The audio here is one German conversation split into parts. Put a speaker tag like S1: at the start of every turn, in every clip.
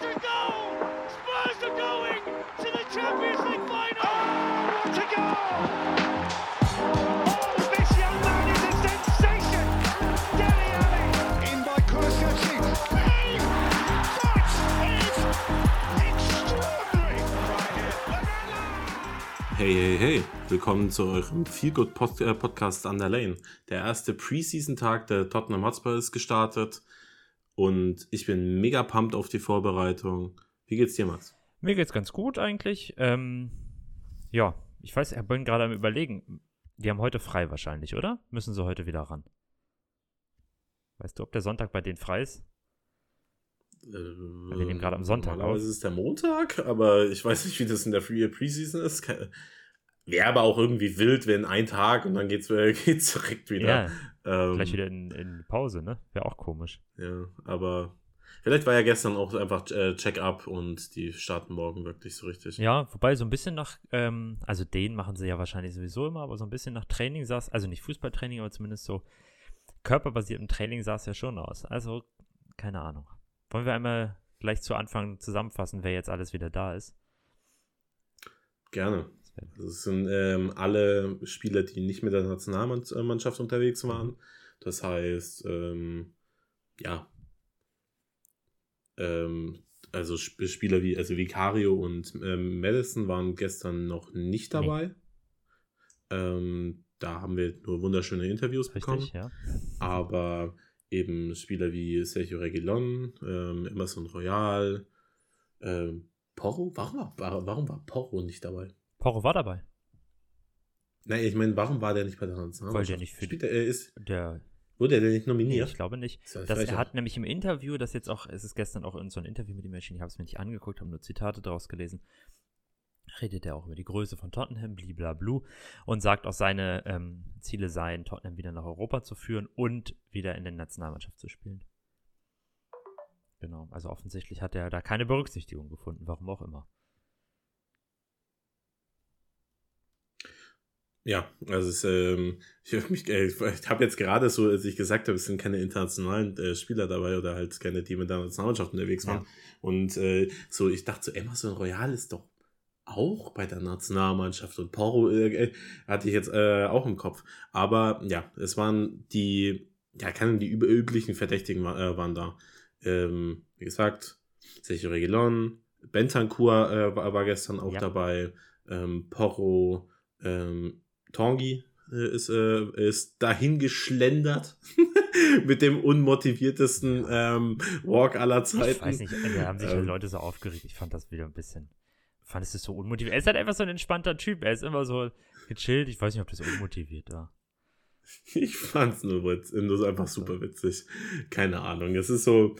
S1: to goal! Spurs are going to the Champions League final! Oh, what a goal! Oh, this young man is a sensation! Dele Alli! In by Kulusevski. Hey, that is extraordinary!
S2: Hey, hey, hey, willkommen zu eurem Feelgood äh, Podcast an der Lane. Der erste Preseason-Tag der Tottenham Hotspur ist gestartet und ich bin mega pumped auf die Vorbereitung. Wie geht's dir, Max?
S3: Mir geht's ganz gut eigentlich. Ähm, ja, ich weiß, ich bin gerade am überlegen. Die haben heute frei wahrscheinlich, oder? Müssen sie heute wieder ran? Weißt du, ob der Sonntag bei denen frei ist?
S2: Äh,
S3: wir nehmen gerade am Sonntag
S2: Normalerweise
S3: auf.
S2: ist es der Montag, aber ich weiß nicht, wie das in der Free Preseason ist. Ke- Wäre aber auch irgendwie wild, wenn ein Tag und dann geht's, äh, geht's direkt wieder.
S3: Ja,
S2: ähm,
S3: gleich wieder in, in Pause, ne? Wäre auch komisch.
S2: Ja, aber vielleicht war ja gestern auch einfach äh, Check-up und die starten morgen wirklich so richtig.
S3: Ja, wobei so ein bisschen nach, ähm, also den machen sie ja wahrscheinlich sowieso immer, aber so ein bisschen nach Training sah es, also nicht Fußballtraining, aber zumindest so körperbasiertem Training sah es ja schon aus. Also, keine Ahnung. Wollen wir einmal gleich zu Anfang zusammenfassen, wer jetzt alles wieder da ist?
S2: Gerne. Das sind ähm, alle Spieler, die nicht mit der Nationalmannschaft unterwegs waren. Das heißt, ähm, ja, ähm, also Sp Spieler wie also Vicario und ähm, Madison waren gestern noch nicht dabei. Ähm, da haben wir nur wunderschöne Interviews bekommen.
S3: Richtig, ja.
S2: Aber eben Spieler wie Sergio Reguilon, ähm, Emerson Royal, ähm, Porro, warum war, war- warum war Porro nicht dabei?
S3: Porro war dabei.
S2: Nein, ich meine, warum war der nicht bei der
S3: Weil
S2: Nationalmannschaft?
S3: der nicht für
S2: Spielt er, ist,
S3: Der,
S2: wurde er denn nicht
S3: nee,
S2: nominiert?
S3: ich glaube nicht. Das,
S2: frech,
S3: er hat nämlich im Interview, das jetzt auch, es ist gestern auch in so ein Interview mit ihm erschienen, ich habe es mir nicht angeguckt, habe nur Zitate daraus gelesen, redet er auch über die Größe von Tottenham, bliblablu, und sagt auch, seine ähm, Ziele seien, Tottenham wieder nach Europa zu führen und wieder in der Nationalmannschaft zu spielen. Genau, also offensichtlich hat er da keine Berücksichtigung gefunden, warum auch immer.
S2: Ja, also es, ähm, ich, äh, ich habe jetzt gerade so, als ich gesagt habe, es sind keine internationalen äh, Spieler dabei oder halt keine, die mit der Nationalmannschaft unterwegs waren.
S3: Ja.
S2: Und äh, so, ich dachte so, Emerson Royal ist doch auch bei der Nationalmannschaft und Porro äh, äh, hatte ich jetzt äh, auch im Kopf. Aber ja, es waren die, ja, keine, die üb üblichen Verdächtigen war, waren da. Ähm, wie gesagt, Sergio Reguilon, Bentancur war, war gestern auch
S3: Ja.
S2: dabei, ähm, Porro, ähm, Tanguy äh, ist, äh, ist dahin geschlendert mit dem unmotiviertesten ähm, Walk aller Zeiten.
S3: Ich weiß nicht, da haben sich die
S2: Ähm.
S3: Leute so aufgeregt. Ich fand das wieder ein bisschen. Fandest du es so unmotiviert? Er ist halt einfach so ein entspannter Typ. Er ist immer so gechillt. Ich weiß nicht, ob das unmotiviert war.
S2: Ich fand's nur, nur einfach super witzig. Keine Ahnung. Es ist so.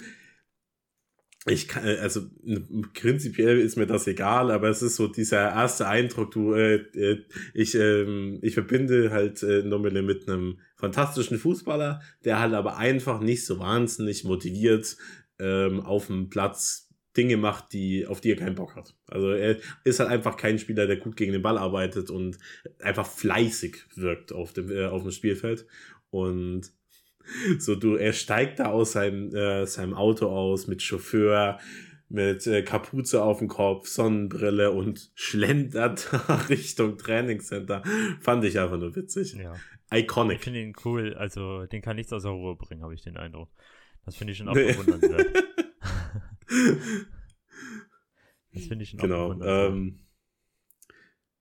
S2: Ich kann, also n- prinzipiell ist mir das egal, aber es ist so dieser erste Eindruck, du, äh, äh, ich, ähm, ich verbinde halt äh, Nomile mit einem fantastischen Fußballer, der halt aber einfach nicht so wahnsinnig motiviert ähm, auf dem Platz Dinge macht, die, auf die er keinen Bock hat. Also er ist halt einfach kein Spieler, der gut gegen den Ball arbeitet und einfach fleißig wirkt auf dem, äh, auf dem Spielfeld. Und so du, er steigt da aus seinem, äh, seinem Auto aus mit Chauffeur, mit äh, Kapuze auf dem Kopf, Sonnenbrille und schlendert Richtung Trainingscenter. Fand ich einfach nur witzig.
S3: Ja. Ich
S2: Iconic.
S3: finde ihn cool. Also, den kann nichts außer Ruhe bringen, habe ich den Eindruck. Das finde ich schon auch
S2: Nee.
S3: bewundernswert. Das finde ich schon auch
S2: genau.
S3: bewundernswert.
S2: Ähm,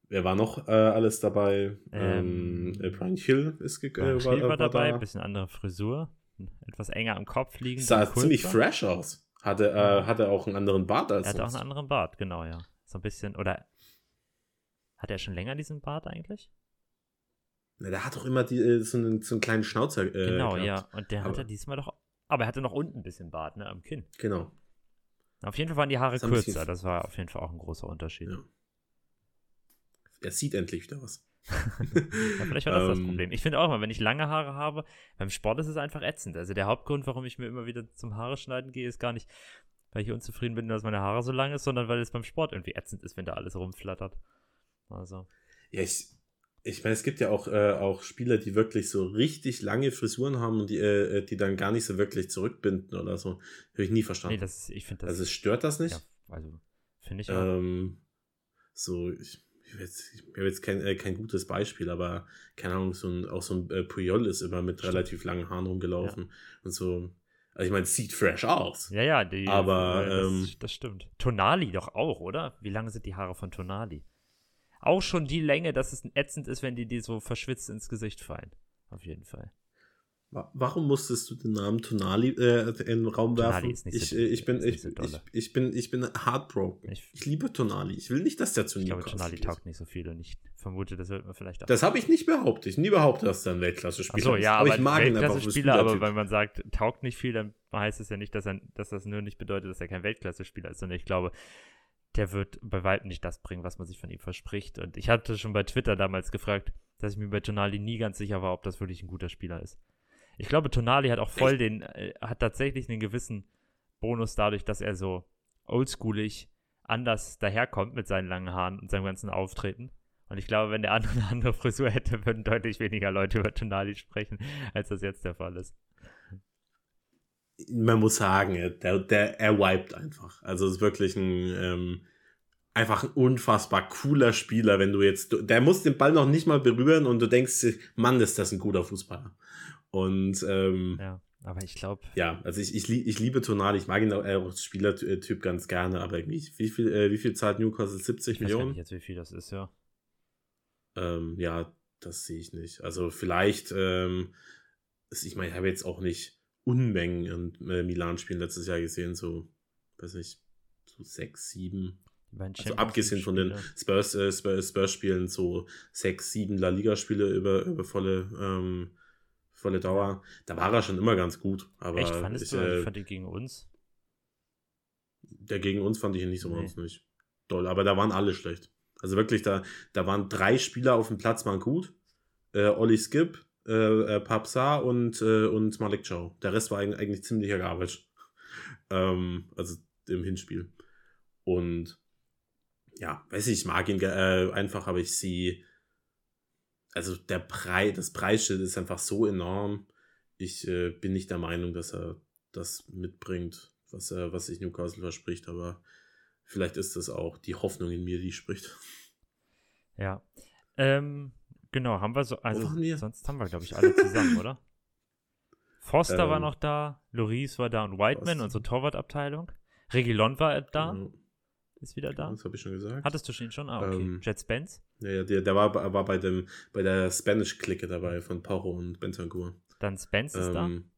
S2: wer war noch äh, alles dabei?
S3: Ähm,
S2: Ähm, äh, Brian Hill ist ge
S3: Brian
S2: äh,
S3: Hill war, dabei,
S2: da.
S3: bisschen andere Frisur. Etwas enger am Kopf liegen.
S2: Sah ziemlich fresh aus. Hatte, äh, hatte auch einen anderen Bart als
S3: Er hatte auch einen anderen Bart, genau, ja. So ein bisschen, oder hat er schon länger diesen Bart eigentlich?
S2: Na, der hat doch immer die, äh, so, einen, so einen kleinen Schnauzer. Äh,
S3: genau,
S2: gehabt.
S3: ja. Und der
S2: Aber-
S3: hatte diesmal doch, aber er hatte noch unten ein bisschen Bart, ne, am Kinn.
S2: Genau.
S3: Auf jeden Fall waren die Haare
S2: Das ein
S3: kürzer, das war auf jeden Fall auch ein großer Unterschied.
S2: Ja. Er sieht endlich wieder was.
S3: Ja, vielleicht war das das
S2: Ähm,
S3: Problem. Ich finde auch mal, wenn ich lange Haare habe, beim Sport ist es einfach ätzend. Also der Hauptgrund, warum ich mir immer wieder zum Haare schneiden gehe, ist gar nicht, weil ich unzufrieden bin, dass meine Haare so lang ist, sondern weil es beim Sport irgendwie ätzend ist, wenn da alles rumflattert. Also,
S2: Ja, ich, ich meine, es gibt ja auch, äh, auch Spieler, die wirklich so richtig lange Frisuren haben und die, äh, die dann gar nicht so wirklich zurückbinden oder so. Habe ich nie verstanden.
S3: Nee, das ich finde das.
S2: also stört das nicht?
S3: ja, also, finde ich auch.
S2: Ähm, so, ich, ich habe jetzt, ich hab jetzt kein, äh, kein gutes Beispiel, aber keine Ahnung, so ein, auch so ein äh, Puyol ist immer mit relativ langen Haaren rumgelaufen und so. Also ich meine, es sieht fresh aus.
S3: Ja, ja, die,
S2: Aber,
S3: äh, das,
S2: ähm,
S3: das stimmt. Tonali doch auch, oder? Wie lange sind die Haare von Tonali? Auch schon die Länge, dass es ätzend ist, wenn die dir so verschwitzt ins Gesicht fallen. Auf jeden Fall.
S2: Wa- Warum musstest du den Namen Tonali äh, in den Raum
S3: Tonali
S2: werfen?
S3: ist nicht
S2: ich,
S3: so-
S2: äh, ich bin
S3: ist
S2: ich,
S3: nicht so
S2: ich, ich bin ich bin heartbroken.
S3: Ich-
S2: Ich, liebe Tonali. Ich will nicht, dass der zu
S3: Ich glaube,
S2: Newcastle
S3: Tonali
S2: geht.
S3: taugt nicht so viel und ich vermute, das wird man vielleicht auch.
S2: Das habe ich nicht behauptet. Ich nie behauptet, dass er ein Weltklasse-Spieler ist.
S3: ja, aber,
S2: ich mag ihn einfach
S3: Weltklasse-Spieler, aber wenn man sagt, taugt nicht viel, dann heißt es ja nicht, dass, er, dass das nur nicht bedeutet, dass er kein Weltklasse-Spieler ist, sondern ich glaube, der wird bei weitem nicht das bringen, was man sich von ihm verspricht. Und ich hatte schon bei Twitter damals gefragt, dass ich mir bei Tonali nie ganz sicher war, ob das wirklich ein guter Spieler ist. Ich glaube, Tonali hat auch voll
S2: Echt?
S3: den, äh, hat tatsächlich einen gewissen Bonus dadurch, dass er so oldschoolig anders daherkommt mit seinen langen Haaren und seinem ganzen Auftreten. Und ich glaube, wenn der andere eine andere Frisur hätte, würden deutlich weniger Leute über Tonali sprechen, als das jetzt der Fall ist.
S2: man muss sagen, der, der, er wiped einfach. Also es ist wirklich ein ähm, einfach ein unfassbar cooler Spieler, wenn du jetzt, der muss den Ball noch nicht mal berühren und du denkst, Mann, ist das ein guter Fußballer. Und ähm,
S3: Ja, aber ich glaube,
S2: ja, also ich, ich, ich liebe Tonali, ich mag ihn auch äh, als Spielertyp ganz gerne, aber wie, wie viel, äh, wie viel zahlt Newcastle? 70
S3: ich weiß gar
S2: Millionen?
S3: nicht jetzt, wie viel das ist, ja.
S2: Ähm, ja, das sehe ich nicht. Also vielleicht, ähm, ich meine, ich habe jetzt auch nicht Unmengen an äh, Milan-Spielen letztes Jahr gesehen, so, weiß nicht, so sechs, sieben. Also abgesehen von den
S3: League-Spiele.
S2: Spurs, äh, Spurs, Spurs-Spielen, so sechs, sieben La Liga-Spiele über, über volle, ähm, volle Dauer. Da war er schon immer ganz gut. Aber
S3: Echt, fandest
S2: ich,
S3: du?
S2: äh,
S3: ich fand die gegen uns.
S2: der gegen uns fand ich ihn nicht so
S3: Nee.
S2: doll, aber da waren alle schlecht. Also wirklich, da, da waren drei Spieler auf dem Platz, waren gut. Äh, Olli Skip, äh, äh, Papsa und, äh, und Malik Chow. Der Rest war eigentlich, eigentlich ziemlicher Garbage. ähm, also im Hinspiel. Und ja, weiß ich, ich mag ihn äh, einfach, aber ich sehe, also der Preis, das Preisschild ist einfach so enorm. Ich äh, bin nicht der Meinung, dass er das mitbringt, was er, was sich Newcastle verspricht, aber vielleicht ist das auch die Hoffnung in mir, die spricht.
S3: Ja. Ähm, genau, haben wir so, also
S2: waren wir?
S3: sonst haben wir, glaube ich, alle zusammen, oder? Forster war
S2: Ähm,
S3: noch da, Loris war da und Whiteman,
S2: Forster.
S3: unsere Torwartabteilung. Regilon war da,
S2: Genau,
S3: ist wieder da.
S2: Das habe ich schon gesagt.
S3: Hattest du ihn schon? Ah, okay.
S2: Ähm,
S3: Jet Spence.
S2: ja, ja, der, der war, war bei, dem, bei der Spanish-Clique dabei von Poro und Bentancur.
S3: Dann Spence ist da.
S2: Ähm,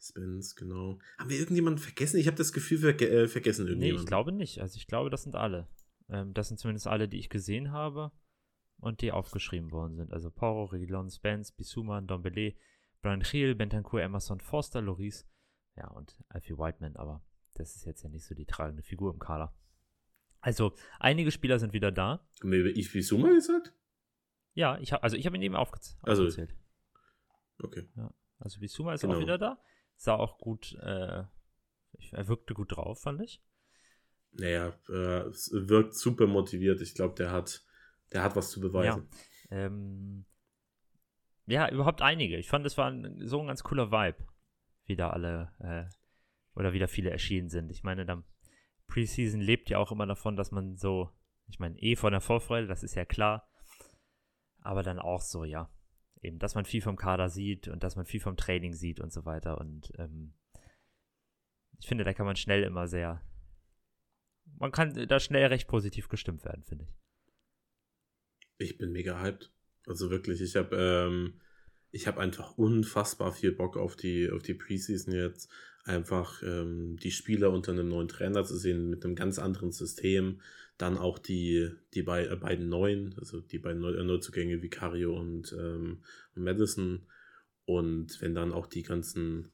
S2: Spence, genau. Haben wir irgendjemanden vergessen? Ich habe das Gefühl, wir äh, vergessen
S3: Nee,
S2: irgendjemanden.
S3: ich glaube nicht. Also ich glaube, das sind alle. Ähm, das sind zumindest alle, die ich gesehen habe und die aufgeschrieben worden sind. Also Poro, Regilon, Spence, Bisuma, Dombele, Brian Hill, Bentancur, Emerson, Forster, Loris. Ja, und Alfie Whiteman, aber das ist jetzt ja nicht so die tragende Figur im Kader. Also, einige Spieler sind wieder da.
S2: Haben wir über Yves Bissouma gesagt?
S3: Ja, ich habe also ich habe ihn eben aufgez
S2: Also-
S3: aufgezählt.
S2: Okay.
S3: Also Bisuma ist
S2: Genau.
S3: auch wieder da. Sah auch gut, äh, er wirkte gut drauf, fand ich.
S2: Naja, äh, wirkt super motiviert. Ich glaube, der hat, der hat was zu beweisen.
S3: Ähm, ja, überhaupt einige. Ich fand, es war ein, so ein ganz cooler Vibe, wie da alle äh, oder wieder viele erschienen sind. Ich meine, dann Preseason lebt ja auch immer davon, dass man so, ich meine, eh von der Vorfreude, das ist ja klar, aber dann auch so, ja, eben, dass man viel vom Kader sieht und dass man viel vom Training sieht und so weiter. Und ähm, ich finde, da kann man schnell immer sehr, man kann da schnell recht positiv gestimmt werden, finde ich.
S2: Ich bin mega hyped. Also wirklich, ich habe ähm, ich einfach unfassbar viel Bock auf die auf die Preseason jetzt. Einfach ähm, die Spieler unter einem neuen Trainer zu sehen mit einem ganz anderen System. Dann auch die die bei, äh, beiden neuen, also die beiden Neu äh, Neuzugänge Vicario und, ähm, und Madison. Und wenn dann auch die ganzen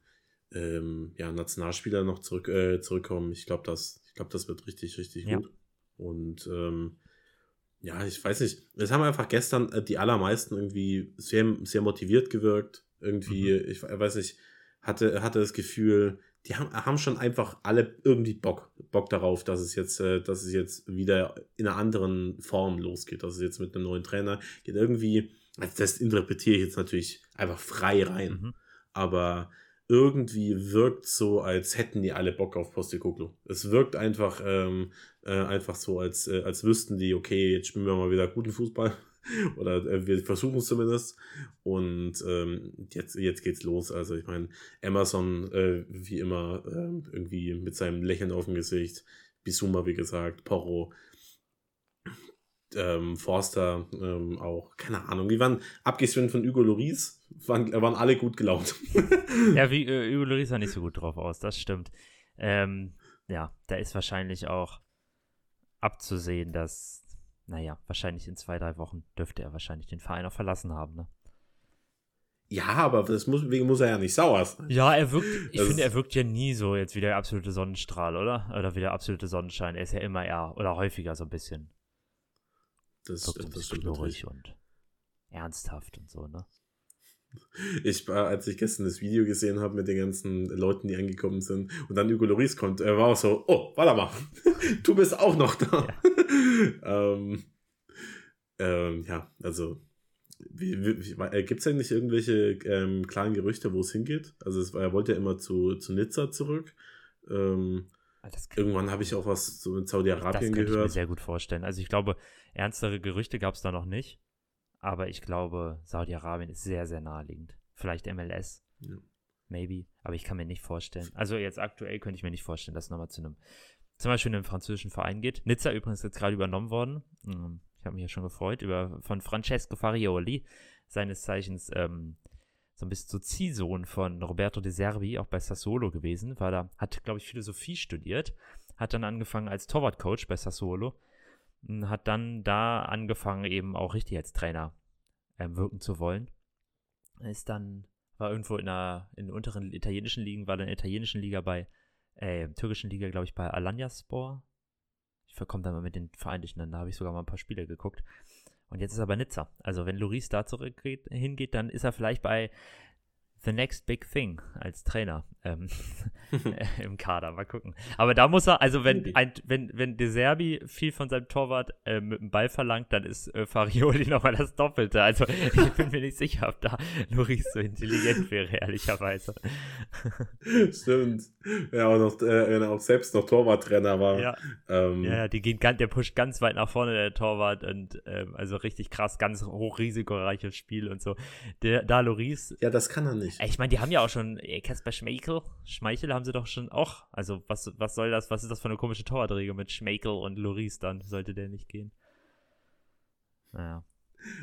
S2: ähm, ja, Nationalspieler noch zurück, äh, zurückkommen, ich glaube, das, ich glaube, das wird richtig, richtig
S3: Ja.
S2: gut. Und ähm, ja, ich weiß nicht. Es haben einfach gestern äh, die allermeisten irgendwie sehr, sehr motiviert gewirkt. Irgendwie, ich we- weiß nicht, hatte, hatte das Gefühl, die haben, haben schon einfach alle irgendwie Bock. Bock darauf, dass es jetzt, äh, dass es jetzt wieder in einer anderen Form losgeht, dass es jetzt mit einem neuen Trainer geht. Irgendwie, also das interpretiere ich jetzt natürlich einfach frei rein,
S3: Mhm.
S2: aber irgendwie wirkt so, als hätten die alle Bock auf Postecoglou. Es wirkt einfach, ähm, äh, einfach so, als, äh, als wüssten die, okay, jetzt spielen wir mal wieder guten Fußball. Oder äh, wir versuchen es zumindest. Und ähm, jetzt, jetzt geht's los. Also ich meine, Amazon, äh, wie immer, ähm, irgendwie mit seinem Lächeln auf dem Gesicht. Bisuma, wie gesagt, Porro, ähm, Forster ähm, auch, keine Ahnung. Die waren, abgesehen von Hugo Loris, waren, waren alle gut gelaunt.
S3: Ja, wie äh, Hugo Lloris sah nicht so gut drauf aus, das stimmt. Ähm, ja, da ist wahrscheinlich auch abzusehen, dass, naja, wahrscheinlich in zwei, drei Wochen dürfte er wahrscheinlich den Verein auch verlassen haben, ne?
S2: Ja, aber das muss, wegen muss er ja nicht sauer sein.
S3: Ja, er wirkt, ich
S2: Das
S3: finde,
S2: ist-
S3: er wirkt ja nie so jetzt wie der absolute Sonnenstrahl, oder? Oder wie der absolute Sonnenschein. Er ist ja immer eher, oder häufiger so ein bisschen,
S2: Das,
S3: wirkt so ein bisschen knurrig und ernsthaft und so, ne?
S2: Ich war, als ich gestern das Video gesehen habe mit den ganzen Leuten, die angekommen sind und dann Hugo Loris kommt, er war auch so, oh, warte mal, du bist auch noch da. ähm, ähm, ja, also äh, gibt es eigentlich irgendwelche ähm, klaren Gerüchte, wo es hingeht? Also es, er wollte ja immer zu, zu Nizza zurück. Ähm,
S3: Ah, Das,
S2: irgendwann habe ich auch was so in
S3: das
S2: Saudi-Arabien
S3: könnte ich mir
S2: gehört.
S3: sehr gut vorstellen. Also ich glaube, ernstere Gerüchte gab es da noch nicht. Aber ich glaube, Saudi-Arabien ist sehr, sehr naheliegend. Vielleicht MLS.
S2: Ja.
S3: Maybe. Aber ich kann mir nicht vorstellen. Also jetzt aktuell könnte ich mir nicht vorstellen, dass es nochmal zu einem, zum Beispiel einem französischen Verein geht. Nizza übrigens jetzt gerade übernommen worden. Ähm, Ich habe mich ja schon gefreut über von Francesco Farioli, seines Zeichens ähm, so ein bisschen so Ziehsohn von Roberto De Serbi, auch bei Sassuolo gewesen, war da, hat, glaube ich, Philosophie studiert, hat dann angefangen als Torwartcoach bei Sassuolo und hat dann da angefangen, eben auch richtig als Trainer ähm, wirken zu wollen. Ist dann, war irgendwo in der, in unteren italienischen Ligen, war dann in der italienischen Liga bei, äh, türkischen Liga, glaube ich, bei Alanyaspor. Ich verkomme da mal mit den Vereinen durcheinander, da habe ich sogar mal ein paar Spiele geguckt. Und jetzt ist er bei Nizza. Also wenn Loris da zurückgeht, hingeht, dann ist er vielleicht bei The Next Big Thing als Trainer ähm, äh, im Kader. Mal gucken. Aber da muss er, also wenn, ein, wenn, wenn De Serbi viel von seinem Torwart äh, mit dem Ball verlangt, dann ist äh, Farioli nochmal das Doppelte. Also ich bin mir nicht sicher, ob da Loris so intelligent wäre, ehrlicherweise.
S2: Stimmt. Ja, auch noch, äh, wenn er auch selbst noch Torwarttrainer war.
S3: ja,
S2: Ähm,
S3: ja, die gehen ganz, der pusht ganz weit nach vorne, der Torwart, und ähm, also richtig krass, ganz hochrisikoreiches Spiel und so. Der, da Loris
S2: ja, das kann er nicht.
S3: Ich meine, die haben ja auch schon Kasper Schmeichel. Schmeichel haben sie doch schon auch. Also, was, was soll das? Was ist das für eine komische Torwartregel mit Schmeichel und Loris dann? Sollte der nicht gehen? Naja.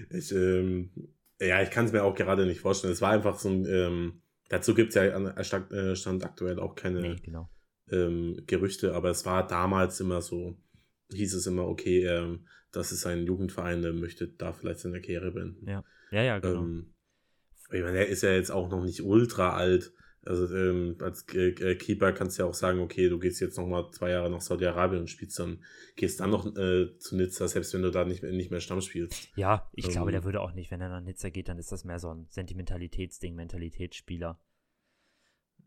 S2: Ich, ähm, ja, ich kann es mir auch gerade nicht vorstellen. Es war einfach so ein, ähm, dazu gibt es ja an äh, Stand, äh, Stand aktuell auch keine
S3: Nee, genau.
S2: ähm, Gerüchte, aber es war damals immer so, hieß es immer, okay, ähm, das ist ein Jugendverein, der möchte da vielleicht seine Karriere beenden.
S3: Ja. Ja, ja, genau.
S2: Ich meine, der ist ja jetzt auch noch nicht ultra alt. Also ähm, als äh, äh, Keeper kannst du ja auch sagen, okay, du gehst jetzt noch mal zwei Jahre nach Saudi-Arabien und spielst dann, gehst dann noch äh, zu Nizza, selbst wenn du da nicht, nicht mehr Stamm spielst.
S3: ja, ich glaube,
S2: ähm,
S3: der würde auch nicht, wenn er nach Nizza geht, dann ist das mehr so ein Sentimentalitätsding, Mentalitätsspieler.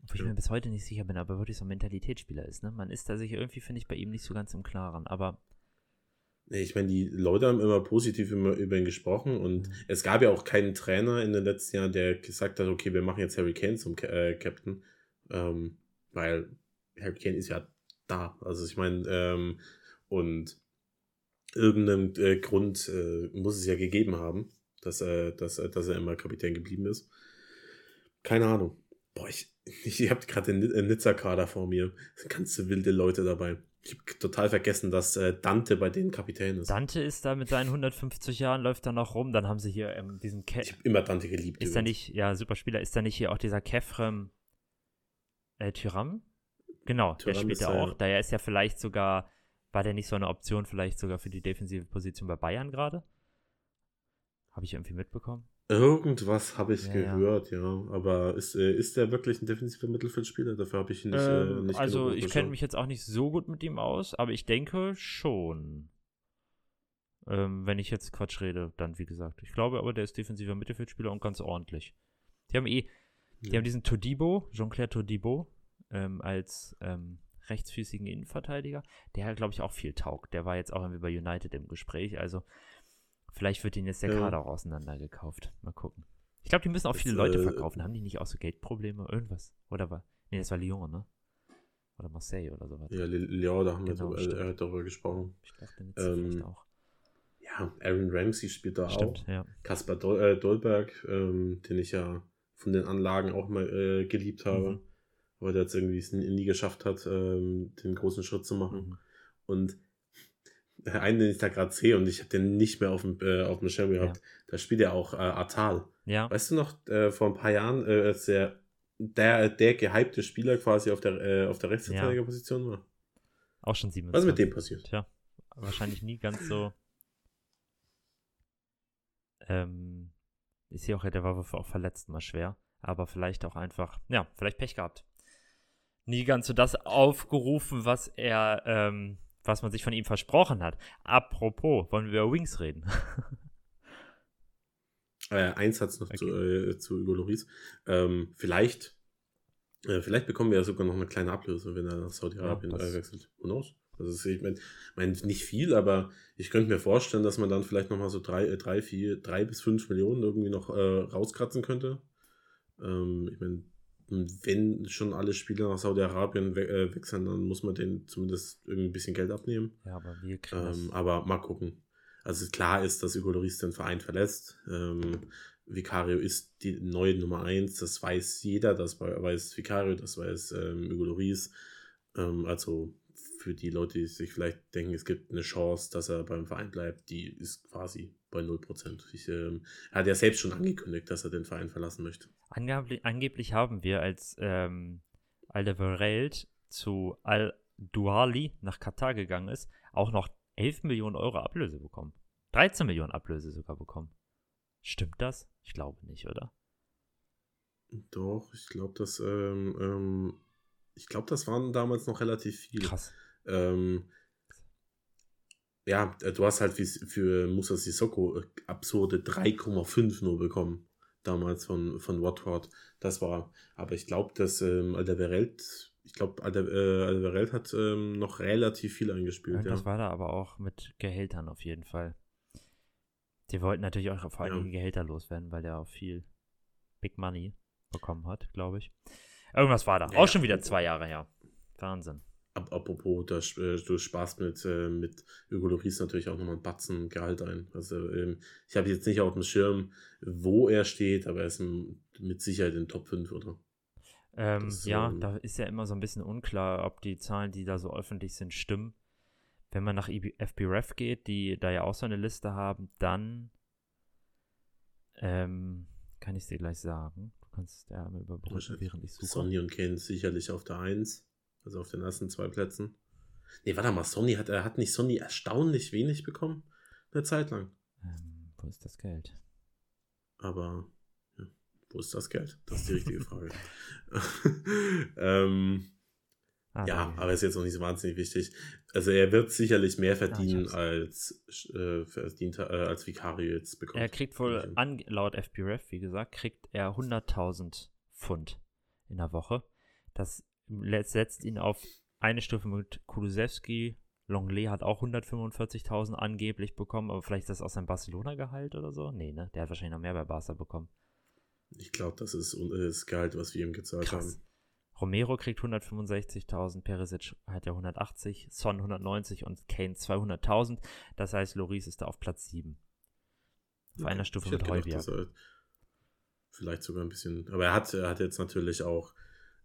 S3: Wo ich
S2: Ja.
S3: mir bis heute nicht sicher bin, aber wirklich so ein Mentalitätsspieler ist, ne? Man ist da sich irgendwie, finde ich, bei ihm nicht so ganz im Klaren. Aber
S2: Ich meine, die Leute haben immer positiv immer über ihn gesprochen und
S3: Mhm.
S2: es gab ja auch keinen Trainer in den letzten Jahren, der gesagt hat, okay, wir machen jetzt Harry Kane zum äh, Captain, ähm, weil Harry Kane ist ja da. Also ich meine, ähm, und irgendeinen äh, Grund äh, muss es ja gegeben haben, dass, er, dass, er- dass er immer Kapitän geblieben ist. Keine Ahnung. Boah, ich, ich habe gerade den äh, Nizza-Kader vor mir. Ganz wilde Leute dabei. Ich habe total vergessen, dass äh, Dante bei denen Kapitän ist.
S3: Dante ist da mit seinen 150 Jahren, läuft da noch rum. Dann haben sie hier ähm, diesen Ke
S2: Ich habe immer Dante geliebt.
S3: Ist da
S2: übrigens.
S3: nicht, ja, super Spieler, ist da nicht hier auch dieser Kefrem äh, Tyram? Genau, der
S2: Thuram
S3: spielt
S2: da,
S3: auch.
S2: ja.
S3: Daher ist ja vielleicht sogar, war der nicht so eine Option vielleicht sogar für die defensive Position bei Bayern gerade? Habe ich irgendwie mitbekommen?
S2: Irgendwas habe ich
S3: Ja, ja.
S2: gehört, ja. Aber ist, äh, ist der wirklich ein defensiver Mittelfeldspieler? Dafür habe ich ihn nicht, äh,
S3: Ähm,
S2: nicht
S3: also ich kenne mich jetzt auch nicht so gut mit ihm aus, aber ich denke schon. Ähm, wenn ich jetzt Quatsch rede, dann wie gesagt. Ich glaube aber, der ist defensiver Mittelfeldspieler und ganz ordentlich. Die haben eh, die
S2: Ja.
S3: haben diesen Todibo, Jean-Claire Todibo, ähm, als ähm, rechtsfüßigen Innenverteidiger, der glaube ich auch viel taugt. Der war jetzt auch irgendwie bei United im Gespräch, also vielleicht wird ihn jetzt der
S2: Ja.
S3: Kader auch auseinandergekauft. Mal gucken. Ich glaube, die müssen auch
S2: Das,
S3: viele Leute
S2: äh,
S3: verkaufen. Haben die nicht auch so Geldprobleme? Irgendwas? Oder war. Nee, das war Lyon, ne? Oder Marseille oder sowas.
S2: Ja, Leon, da haben wir
S3: Genau,
S2: drüber,
S3: stimmt.
S2: äh, darüber gesprochen.
S3: Ich dachte, jetzt
S2: Ähm,
S3: vielleicht auch.
S2: Ja, Aaron Ramsey spielt da
S3: Stimmt,
S2: auch.
S3: ja.
S2: Kaspar Dol äh, Dolberg, ähm, den ich ja von den Anlagen auch mal äh, geliebt habe.
S3: Mhm.
S2: Aber der jetzt irgendwie es nie, geschafft hat, ähm, den großen Schritt zu machen.
S3: Mhm.
S2: Und äh, einen, den ich da gerade sehe und ich habe den nicht mehr auf dem, äh, auf dem Schirm gehabt, da spielt ja auch äh, Atal.
S3: Ja,
S2: Weißt du noch, äh, vor ein paar Jahren, äh, als der, der, der gehypte Spieler quasi auf der, äh, auf der Rechtsverteidigerposition war?
S3: auch schon 27.
S2: Was ist mit dem passiert?
S3: Tja, wahrscheinlich nie ganz so. Ähm, ich sehe auch, der war auch verletzt mal schwer. Aber vielleicht auch einfach, ja, vielleicht Pech gehabt. Nie ganz so das aufgerufen, was er, ähm, was man sich von ihm versprochen hat. Apropos, wollen wir über Wings reden?
S2: Äh, eins hat es noch zu, äh, zu Hugo Loris. Ähm, vielleicht, äh, vielleicht bekommen wir ja sogar noch eine kleine Ablöse, wenn er nach Saudi-Arabien
S3: Ja,
S2: wechselt. Who knows? Also ich meine, mein, nicht viel, aber ich könnte mir vorstellen, dass man dann vielleicht nochmal so drei, äh, drei, vier, drei bis fünf Millionen irgendwie noch äh, rauskratzen könnte. Ähm, ich meine, wenn schon alle Spieler nach Saudi-Arabien we äh, wechseln, dann muss man denen zumindest irgendwie ein bisschen Geld abnehmen.
S3: ja, aber wir kriegen.
S2: Ähm, aber mal gucken. Also klar ist, dass Hugo Lloris den Verein verlässt. Ähm, Vicario ist die neue Nummer eins. Das weiß jeder. Das wei- weiß Vicario, das weiß ähm, Hugo Lloris. Ähm, also für die Leute, die sich vielleicht denken, es gibt eine Chance, dass er beim Verein bleibt, die ist quasi bei 0%. Ich, ähm, er hat ja selbst schon angekündigt, dass er den Verein verlassen möchte.
S3: Angeblich, angeblich haben wir, als ähm, Alderweireld zu Al-Duali nach Katar gegangen ist, auch noch 11 Millionen Euro Ablöse bekommen. 13 Millionen Ablöse sogar bekommen. Stimmt das? Ich glaube nicht, oder?
S2: Doch, ich glaube, das, ähm, ähm, ich glaube, das waren damals noch relativ viele.
S3: Krass.
S2: Ähm, ja, äh, du hast halt wie, für Musa Sissoko äh, absurde 3,5 nur bekommen. Damals von, von Watford. Das war, aber ich glaube, dass ähm, Alderweireld, ich glaube, Alder, äh, Alderweireld hat ähm, noch relativ viel eingespielt.
S3: Irgendwas
S2: Ja.
S3: war da aber auch mit Gehältern auf jeden Fall. Die wollten natürlich auch vor allem
S2: Ja.
S3: Gehälter loswerden, weil der auch viel Big Money bekommen hat, glaube ich. Irgendwas war da.
S2: Ja,
S3: auch schon wieder
S2: ja.
S3: zwei Jahre her. Wahnsinn.
S2: Ap apropos, da, sp- äh, du sparst mit, äh, mit Lloris natürlich auch nochmal einen Batzen Gehalt ein. Also ähm, ich habe jetzt nicht auf dem Schirm, wo er steht, aber er ist mit Sicherheit in Top 5, oder?
S3: Ähm,
S2: Das,
S3: ja,
S2: ähm,
S3: da ist ja immer so ein bisschen unklar, ob die Zahlen, die da so öffentlich sind, stimmen. Wenn man nach FBref geht, die da ja auch so eine Liste haben, dann ähm, kann ich es dir gleich sagen. Du kannst ja mal überbrücken, während ich suche.
S2: Sonny und Kane sicherlich auf der 1, also auf den ersten zwei Plätzen. Nee, warte mal, Sonny hat, er hat nicht Sonny erstaunlich wenig bekommen? Eine Zeit lang.
S3: Ähm, wo ist das Geld?
S2: Aber ja, wo ist das Geld? Das ist die richtige Frage. ähm,
S3: Ah,
S2: ja,
S3: da-
S2: aber ist jetzt noch nicht so wahnsinnig wichtig. Also er wird sicherlich mehr verdienen
S3: hab's.
S2: als äh, verdient, äh, als Vicario jetzt bekommt.
S3: Er kriegt wohl, an, laut FBref, wie gesagt, kriegt er 100.000 Pfund in der Woche. Das setzt ihn auf eine Stufe mit Kulusewski. Longley hat auch 145.000 angeblich bekommen, aber vielleicht ist das aus seinem Barcelona-Gehalt oder so? Nee, ne? Der hat wahrscheinlich noch mehr bei Barca bekommen.
S2: Ich glaube, das ist äh, das Gehalt, was wir ihm gezahlt
S3: Krass.
S2: haben.
S3: Romero kriegt 165.000, Perisic hat ja 180, Son 190 und Kane 200.000. Das heißt, Loris ist da auf Platz 7. Auf einer Stufe
S2: Ich
S3: mit
S2: gedacht,
S3: Heubier.
S2: er Vielleicht sogar ein bisschen. Aber er hat, er hat jetzt natürlich auch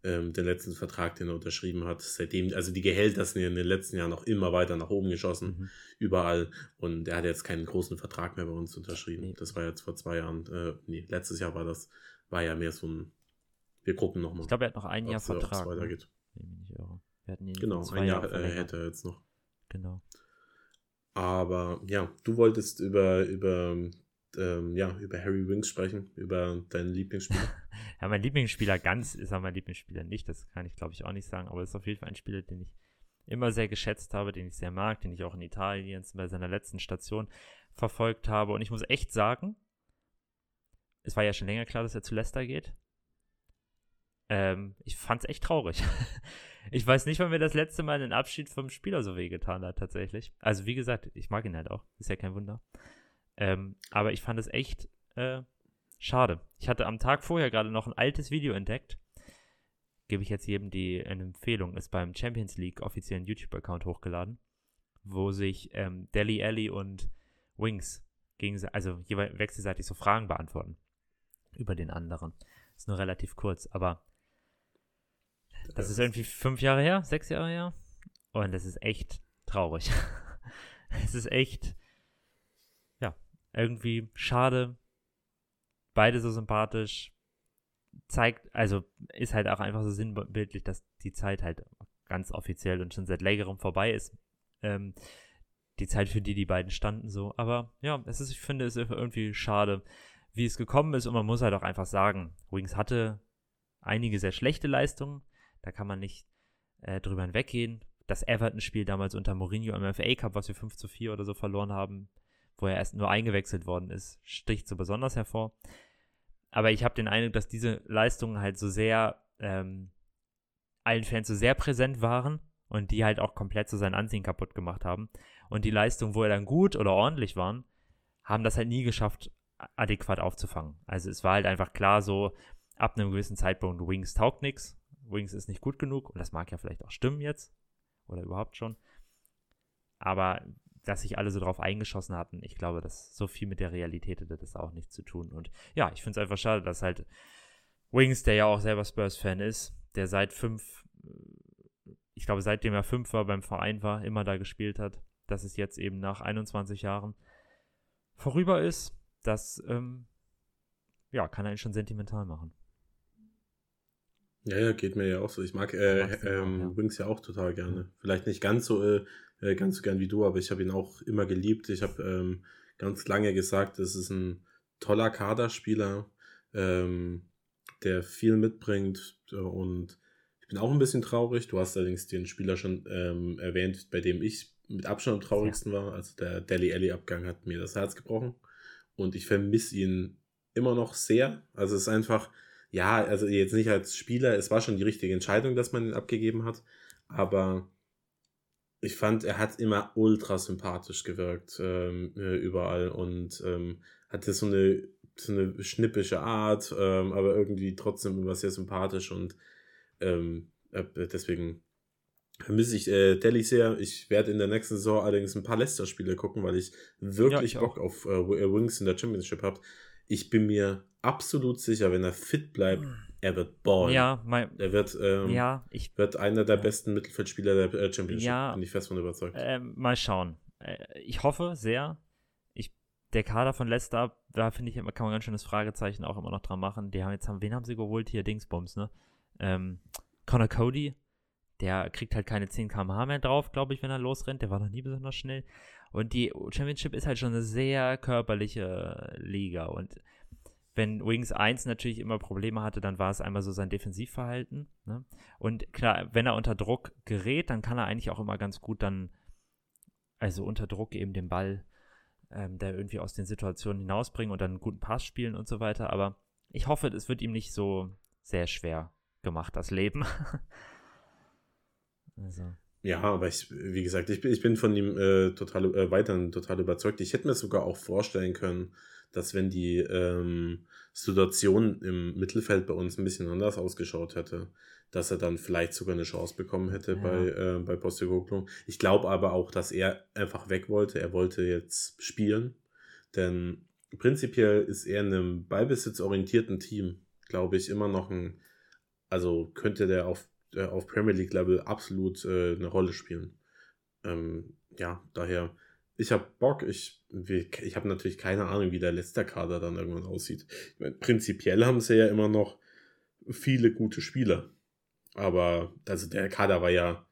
S2: ähm, den letzten Vertrag, den er unterschrieben hat, seitdem, also die Gehälter sind ja in den letzten Jahren auch immer weiter nach oben geschossen,
S3: Mhm.
S2: überall. Und er hat jetzt keinen großen Vertrag mehr bei uns unterschrieben.
S3: Nee.
S2: Das war jetzt vor zwei Jahren, äh, nee, letztes Jahr war das, war ja mehr so ein, wir gucken nochmal.
S3: Ich glaube, er hat noch ein Jahr Vertrag. Ne?
S2: weitergeht.
S3: Ihn
S2: Genau, ein Jahr äh, hätte er jetzt noch.
S3: Genau.
S2: Aber ja, du wolltest über, über, ähm, ja, über Harry Winks sprechen, über deinen Lieblingsspieler.
S3: Ja, mein Lieblingsspieler ganz ist er mein Lieblingsspieler nicht. Das kann ich, glaube ich, auch nicht sagen. Aber es ist auf jeden Fall ein Spieler, den ich immer sehr geschätzt habe, den ich sehr mag, den ich auch in Italien bei seiner letzten Station verfolgt habe. Und ich muss echt sagen, es war ja schon länger klar, dass er zu Leicester geht. ähm, ich fand's echt traurig. ich weiß nicht, wann mir das letzte Mal ein Abschied vom Spieler so wehgetan hat, tatsächlich. Also, wie gesagt, ich mag ihn halt auch. Ist ja kein Wunder. Ähm, aber ich fand es echt äh, schade. Ich hatte am Tag vorher gerade noch ein altes Video entdeckt. Gebe ich jetzt jedem die eine Empfehlung. Ist beim Champions League offiziellen YouTube-Account hochgeladen, wo sich ähm, Deli Alley und Wings gegen, also jeweils wechselseitig so Fragen beantworten über den anderen. Ist nur relativ kurz, aber das ist irgendwie fünf Jahre her, sechs Jahre her. Und das ist echt traurig. es ist echt, irgendwie schade. Beide so sympathisch. Zeigt, also ist halt auch einfach so sinnbildlich, dass die Zeit halt ganz offiziell und schon seit längerem vorbei ist. Ähm, die Zeit, für die die beiden standen, so. Aber ja, es ist, ich finde es irgendwie schade, wie es gekommen ist. Und man muss halt auch einfach sagen, Wings hatte einige sehr schlechte Leistungen. Da kann man nicht äh, drüber hinweggehen. Das Everton-Spiel damals unter Mourinho im FA Cup, was wir 5 zu 4 oder so verloren haben, wo er erst nur eingewechselt worden ist, sticht so besonders hervor. Aber ich habe den Eindruck, dass diese Leistungen halt so sehr ähm, allen Fans so sehr präsent waren und die halt auch komplett so sein Ansehen kaputt gemacht haben. Und die Leistungen, wo er dann gut oder ordentlich waren, haben das halt nie geschafft, adäquat aufzufangen. Also es war halt einfach klar so, ab einem gewissen Zeitpunkt, Wings taugt nichts, Wings ist nicht gut genug und das mag ja vielleicht auch stimmen jetzt oder überhaupt schon. Aber dass sich alle so drauf eingeschossen hatten, ich glaube, dass so viel mit der Realität hätte das auch nichts zu tun. Und ja, ich finde es einfach schade, dass halt Wings, der ja auch selber Spurs-Fan ist, der seit fünf, ich glaube, seitdem er fünf war beim Verein war, immer da gespielt hat, dass es jetzt eben nach 21 Jahren vorüber ist das ähm, ja, kann einen schon sentimental machen.
S2: Ja, ja, geht mir ja auch so. Ich mag äh, ähm, auch, ja. Wings ja auch total gerne. Vielleicht nicht ganz so äh, äh, ganz so gern wie du, aber ich habe ihn auch immer geliebt. Ich habe ähm, ganz lange gesagt, es ist ein toller Kaderspieler, ähm, der viel mitbringt und ich bin auch ein bisschen traurig. Du hast allerdings den Spieler schon ähm, erwähnt, bei dem ich mit Abstand am traurigsten war. Also der Deli Alley Abgang hat mir das Herz gebrochen und ich vermisse ihn immer noch sehr. Also es ist einfach, ja, also jetzt nicht als Spieler, es war schon die richtige Entscheidung, dass man ihn abgegeben hat, aber ich fand, er hat immer ultra sympathisch gewirkt ähm, äh, überall und ähm, hatte so eine, so eine schnippische Art, ähm, aber irgendwie trotzdem immer sehr sympathisch und ähm, äh, deswegen vermisse ich äh, Delhi sehr. Ich werde in der nächsten Saison allerdings ein paar Leicester-Spiele gucken, weil ich wirklich ja, ich Bock auch. auf äh, äh, Wings in der Championship habe. Ich bin mir absolut sicher, wenn er fit bleibt, er wird ballen.
S3: Ja, mein,
S2: er wird, ähm,
S3: ja, ich,
S2: wird einer der besten Mittelfeldspieler der äh, Championship. Ja, bin ich fest von überzeugt.
S3: Äh, mal schauen. Äh, ich hoffe sehr. Ich, der Kader von Leicester, da finde ich, kann man ganz schönes Fragezeichen auch immer noch dran machen. Die haben jetzt, haben, wen haben sie geholt? Hier, Dingsbums, ne? Ähm, Connor Cody, der kriegt halt keine 10 km/h mehr drauf, glaube ich, wenn er losrennt. Der war noch nie besonders schnell. Und die Championship ist halt schon eine sehr körperliche Liga. Und wenn Wings 1 natürlich immer Probleme hatte, dann war es einmal so sein Defensivverhalten. Ne? Und klar, wenn er unter Druck gerät, dann kann er eigentlich auch immer ganz gut dann, also unter Druck eben den Ball ähm, da irgendwie aus den Situationen hinausbringen und dann einen guten Pass spielen und so weiter. Aber ich hoffe, es wird ihm nicht so sehr schwer gemacht, das Leben.
S2: Also. Ja, aber ich, wie gesagt, ich, ich bin von ihm äh, total, äh, weiterhin total überzeugt. Ich hätte mir sogar auch vorstellen können, dass wenn die ähm, Situation im Mittelfeld bei uns ein bisschen anders ausgeschaut hätte, dass er dann vielleicht sogar eine Chance bekommen hätte ja. bei, äh, bei Postecoglou. Ich glaube aber auch, dass er einfach weg wollte. Er wollte jetzt spielen, denn prinzipiell ist er in einem ballbesitzorientierten Team, glaube ich, immer noch ein, also könnte der auf äh, auf Premier League Level absolut äh, eine Rolle spielen. Ähm, ja, daher, ich habe Bock, ich, ich habe natürlich keine Ahnung, wie der letzte Kader dann irgendwann aussieht. Ich mein, prinzipiell haben sie ja immer noch viele gute Spieler. Aber also der Kader war ja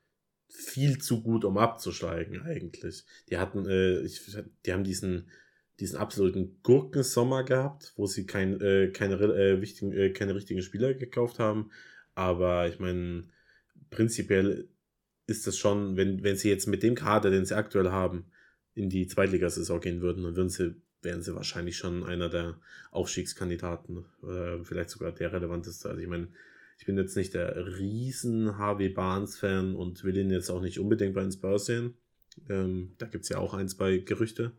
S2: viel zu gut, um abzusteigen, eigentlich. Die hatten, äh, ich, die haben diesen, diesen absoluten Gurkensommer gehabt, wo sie kein, äh, keine, äh, wichtigen, äh, keine richtigen Spieler gekauft haben. Aber ich meine, prinzipiell ist das schon, wenn, wenn sie jetzt mit dem Kader, den sie aktuell haben, in die Zweitligasaison gehen würden, dann würden sie, wären sie wahrscheinlich schon einer der Aufstiegskandidaten, äh, vielleicht sogar der relevanteste. Also ich meine, ich bin jetzt nicht der riesen Harvey Barnes-Fan und will ihn jetzt auch nicht unbedingt bei den Spurs sehen. Ähm, da gibt es ja auch ein, zwei Gerüchte.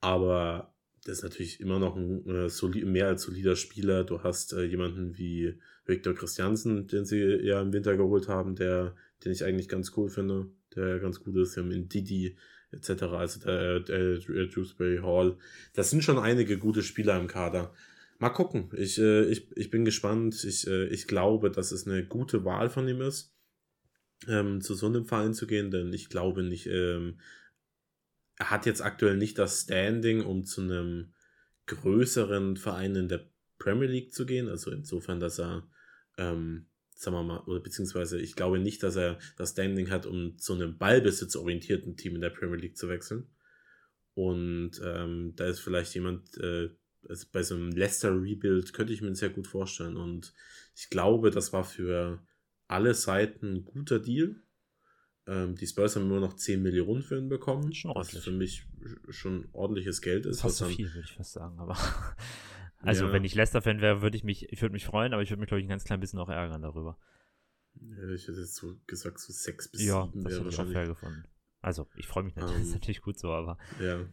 S2: Aber das ist natürlich immer noch ein äh, solid, mehr als solider Spieler. Du hast äh, jemanden wie Victor Christiansen, den sie ja im Winter geholt haben, der, den ich eigentlich ganz cool finde, der ganz gut ist. Wir haben in Didi etc., also der, der, der Dewsbury Hall. Das sind schon einige gute Spieler im Kader. Mal gucken. Ich, äh, ich, ich bin gespannt. Ich, äh, ich glaube, dass es eine gute Wahl von ihm ist, ähm, zu so einem Verein zu gehen, denn ich glaube nicht, ähm, er hat jetzt aktuell nicht das Standing, um zu einem größeren Verein in der Premier League zu gehen. Also insofern, dass er, ähm, sagen wir mal, oder beziehungsweise ich glaube nicht, dass er das Standing hat, um zu einem ballbesitzorientierten Team in der Premier League zu wechseln. Und ähm, da ist vielleicht jemand, äh, also bei so einem Leicester-Rebuild könnte ich mir sehr gut vorstellen. Und ich glaube, das war für alle Seiten ein guter Deal. Ähm, die Spurs haben nur noch 10 Millionen für ihn bekommen. Was für mich schon ordentliches Geld ist.
S3: Fast
S2: was dann-
S3: viel, würde ich fast sagen. Aber also,
S2: Ja.
S3: wenn ich Leicester-Fan wäre, würde ich mich, ich würde mich freuen, aber ich würde mich, glaube ich, ein ganz klein bisschen auch ärgern darüber.
S2: Ja, ich hätte jetzt so gesagt, so 6 bis
S3: Ja,
S2: 7
S3: das
S2: wäre
S3: hätte ich auch fair gefunden. Also, ich freue mich natürlich, das ist
S2: Ähm,
S3: natürlich gut so, aber
S2: Ja.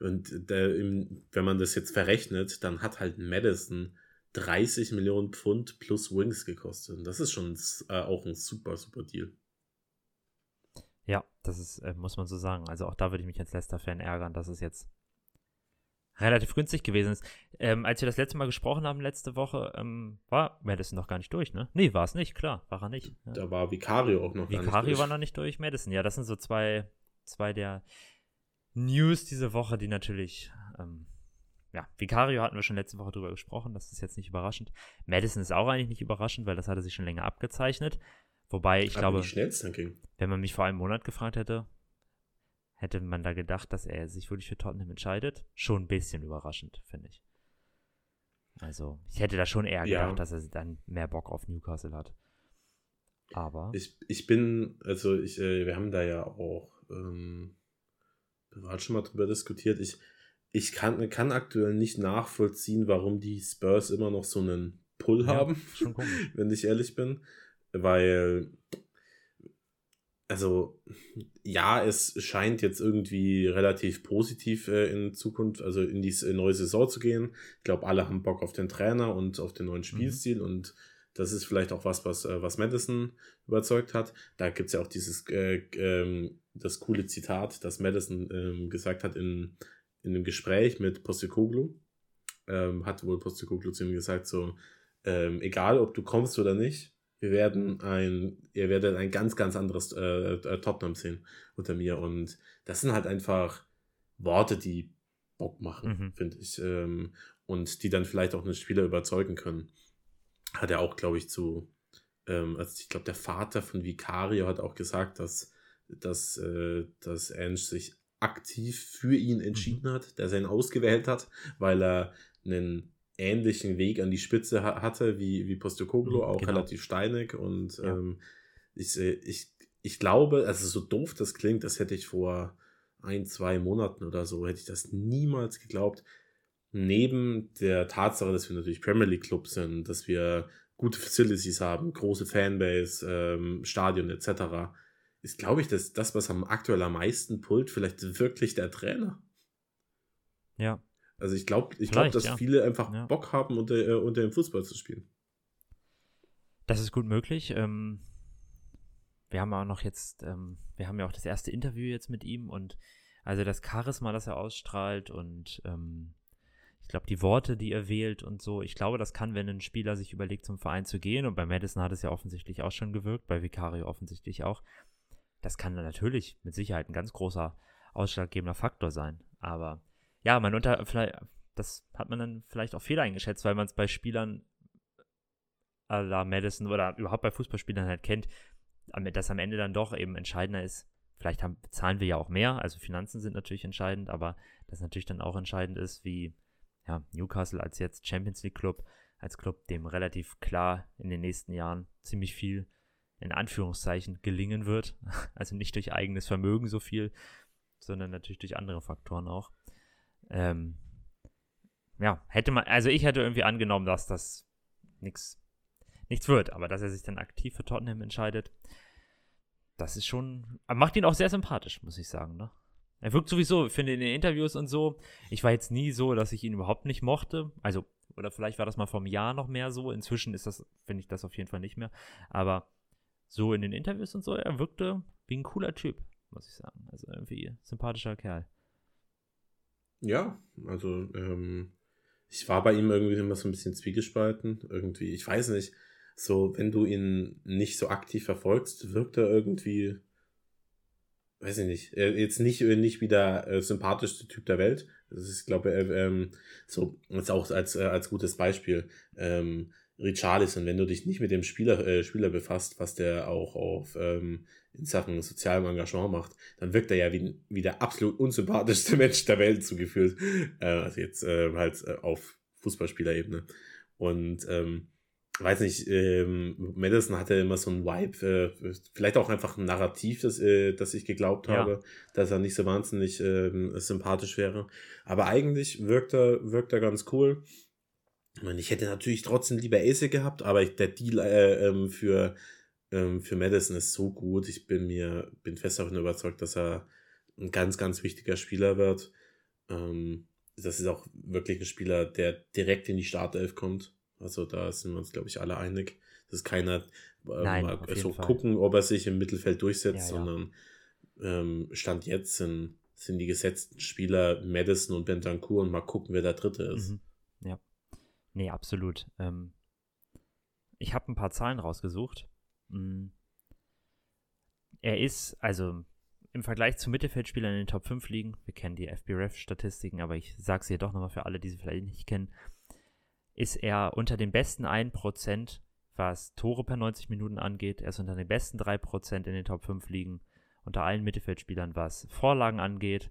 S2: Und der, im, wenn man das jetzt verrechnet, dann hat halt Madison 30 Millionen Pfund plus Wings gekostet. Und das ist schon äh, auch ein super, super Deal.
S3: ja, das ist, äh, muss man so sagen. Also auch da würde ich mich als Leicester-Fan ärgern, dass es jetzt relativ günstig gewesen ist. Ähm, als wir das letzte Mal gesprochen haben, letzte Woche, ähm, war Madison noch gar nicht durch, ne? Nee, war es nicht, klar, war er nicht. Ja.
S2: Da war Vicario auch noch gar nicht
S3: Vicario
S2: durch.
S3: war noch nicht durch, Madison. Ja, das sind so zwei, zwei der News diese Woche, die natürlich, ähm, ja, Vicario hatten wir schon letzte Woche drüber gesprochen, das ist jetzt nicht überraschend. Madison ist auch eigentlich nicht überraschend, weil das hatte sich schon länger abgezeichnet. Wobei ich
S2: Aber
S3: glaube, wenn man mich vor einem Monat gefragt hätte, hätte man da gedacht, dass er sich wirklich für Tottenham entscheidet. Schon ein bisschen überraschend, finde ich. Also, ich hätte da schon eher
S2: Ja.
S3: gedacht, dass er dann mehr Bock auf Newcastle hat. Aber.
S2: Ich, ich bin, also ich, äh, wir haben da ja auch ähm, privat schon mal drüber diskutiert. Ich, ich kann, kann aktuell nicht nachvollziehen, warum die Spurs immer noch so einen Pull
S3: Ja,
S2: haben, wenn ich ehrlich bin. Weil, also, ja, es scheint jetzt irgendwie relativ positiv äh, in Zukunft, also in die s- neue Saison zu gehen. Ich glaube, alle haben Bock auf den Trainer und auf den neuen Spielstil und das ist vielleicht auch was, was, äh, was Madison überzeugt hat. Da gibt es ja auch dieses, äh, ähm, das coole Zitat, das Madison ähm, gesagt hat in, in einem Gespräch mit Postecoglou. Ähm, hat wohl Postecoglou zu ihm gesagt, so, ähm, egal ob du kommst oder nicht, wir werden ein, ihr werdet ein ganz, ganz anderes äh, äh, Tottenham sehen unter mir. Und das sind halt einfach Worte, die Bock machen,
S3: Mhm.
S2: finde ich. Ähm, und die dann vielleicht auch einen Spieler überzeugen können. Hat er auch, glaube ich, zu, ähm, also ich glaube, der Vater von Vicario hat auch gesagt, dass, dass, äh, dass Ange sich aktiv für ihn entschieden hat, dass er ihn ausgewählt hat, weil er einen ähnlichen Weg an die Spitze ha hatte wie, wie Postecoglou,
S3: Mhm,
S2: auch
S3: genau.
S2: relativ steinig. Und
S3: Ja.
S2: ähm, ich, äh, ich, ich glaube, also so doof das klingt, das hätte ich vor ein, zwei Monaten oder so, hätte ich das niemals geglaubt. Neben der Tatsache, dass wir natürlich Premier League Club sind, dass wir gute Facilities haben, große Fanbase, ähm, Stadion etc., ist, glaube ich, dass das, was am aktuell am meisten pullt, vielleicht wirklich der Trainer.
S3: Ja.
S2: Also ich glaube, ich glaube, dass
S3: ja.
S2: viele einfach
S3: Ja.
S2: Bock haben, unter, äh, unter dem Fußball zu spielen.
S3: Das ist gut möglich. Ähm, wir haben auch noch jetzt, ähm, wir haben ja auch das erste Interview jetzt mit ihm und also das Charisma, das er ausstrahlt und ähm, ich glaube die Worte, die er wählt und so, ich glaube, das kann, wenn ein Spieler sich überlegt, zum Verein zu gehen und bei Madison hat es ja offensichtlich auch schon gewirkt, bei Vicario offensichtlich auch. Das kann natürlich mit Sicherheit ein ganz großer ausschlaggebender Faktor sein. Aber ja, man unter, vielleicht, das hat man dann vielleicht auch Fehler eingeschätzt, weil man es bei Spielern à la Madison oder überhaupt bei Fußballspielern halt kennt, dass am Ende dann doch eben entscheidender ist. Vielleicht haben, zahlen wir ja auch mehr, also Finanzen sind natürlich entscheidend, aber das natürlich dann auch entscheidend ist, wie ja, Newcastle als jetzt Champions League Club, als Club, dem relativ klar in den nächsten Jahren ziemlich viel in Anführungszeichen gelingen wird. Also nicht durch eigenes Vermögen so viel, sondern natürlich durch andere Faktoren auch. Ähm, ja, hätte man, also ich hätte irgendwie angenommen, dass das nichts nichts wird. Aber dass er sich dann aktiv für Tottenham entscheidet, das ist schon, macht ihn auch sehr sympathisch, muss ich sagen, ne? Er wirkt sowieso, ich finde in den Interviews und so, ich war jetzt nie so, dass ich ihn überhaupt nicht mochte. Also, oder vielleicht war das mal vom Jahr noch mehr so. Inzwischen ist das, finde ich das auf jeden Fall nicht mehr. Aber so in den Interviews und so, er wirkte wie ein cooler Typ, muss ich sagen. Also irgendwie sympathischer Kerl.
S2: Ja, also ähm, ich war bei ihm irgendwie immer so ein bisschen zwiegespalten. Irgendwie, ich weiß nicht, so wenn du ihn nicht so aktiv verfolgst, wirkt er irgendwie, weiß ich nicht, jetzt nicht, nicht wie der äh, sympathischste Typ der Welt. Das ist, glaube ich, äh, ähm, so, jetzt auch als, äh, als gutes Beispiel. Ähm, Richarlison, wenn du dich nicht mit dem Spieler, äh, Spieler befasst, was der auch auf ähm, in Sachen sozialem Engagement macht, dann wirkt er ja wie, wie der absolut unsympathischste Mensch der Welt zugeführt. Äh, also jetzt äh, halt äh, auf Fußballspielerebene. Und ähm, weiß nicht, ähm, Madison hatte immer so ein Vibe, äh, vielleicht auch einfach ein Narrativ, das, äh, das ich geglaubt ja. habe, dass er nicht so wahnsinnig äh, sympathisch wäre. Aber eigentlich wirkt er, wirkt er ganz cool. Ich, meine, ich hätte natürlich trotzdem lieber Ace gehabt, aber der Deal äh, ähm, für, ähm, für Madison ist so gut. Ich bin mir, bin fest davon überzeugt, dass er ein ganz, ganz wichtiger Spieler wird. Ähm, das ist auch wirklich ein Spieler, der direkt in die Startelf kommt. Also da sind wir uns, glaube ich, alle einig. Das ist keiner äh, Nein, mal so Fall. gucken, ob er sich im Mittelfeld durchsetzt, ja, ja. sondern ähm, Stand jetzt sind, sind die gesetzten Spieler Madison und Bentancur und mal gucken, wer der Dritte ist. Mhm.
S3: Ja. Nee, absolut. Ähm, ich habe ein paar Zahlen rausgesucht. Mhm. Er ist, also im Vergleich zu Mittelfeldspielern in den Top 5 liegen, wir kennen die FBref-Statistiken, aber ich sage sie doch nochmal für alle, die sie vielleicht nicht kennen, ist er unter den besten 1%, was Tore per 90 Minuten angeht. Er ist unter den besten 3% in den Top 5 liegen, unter allen Mittelfeldspielern, was Vorlagen angeht.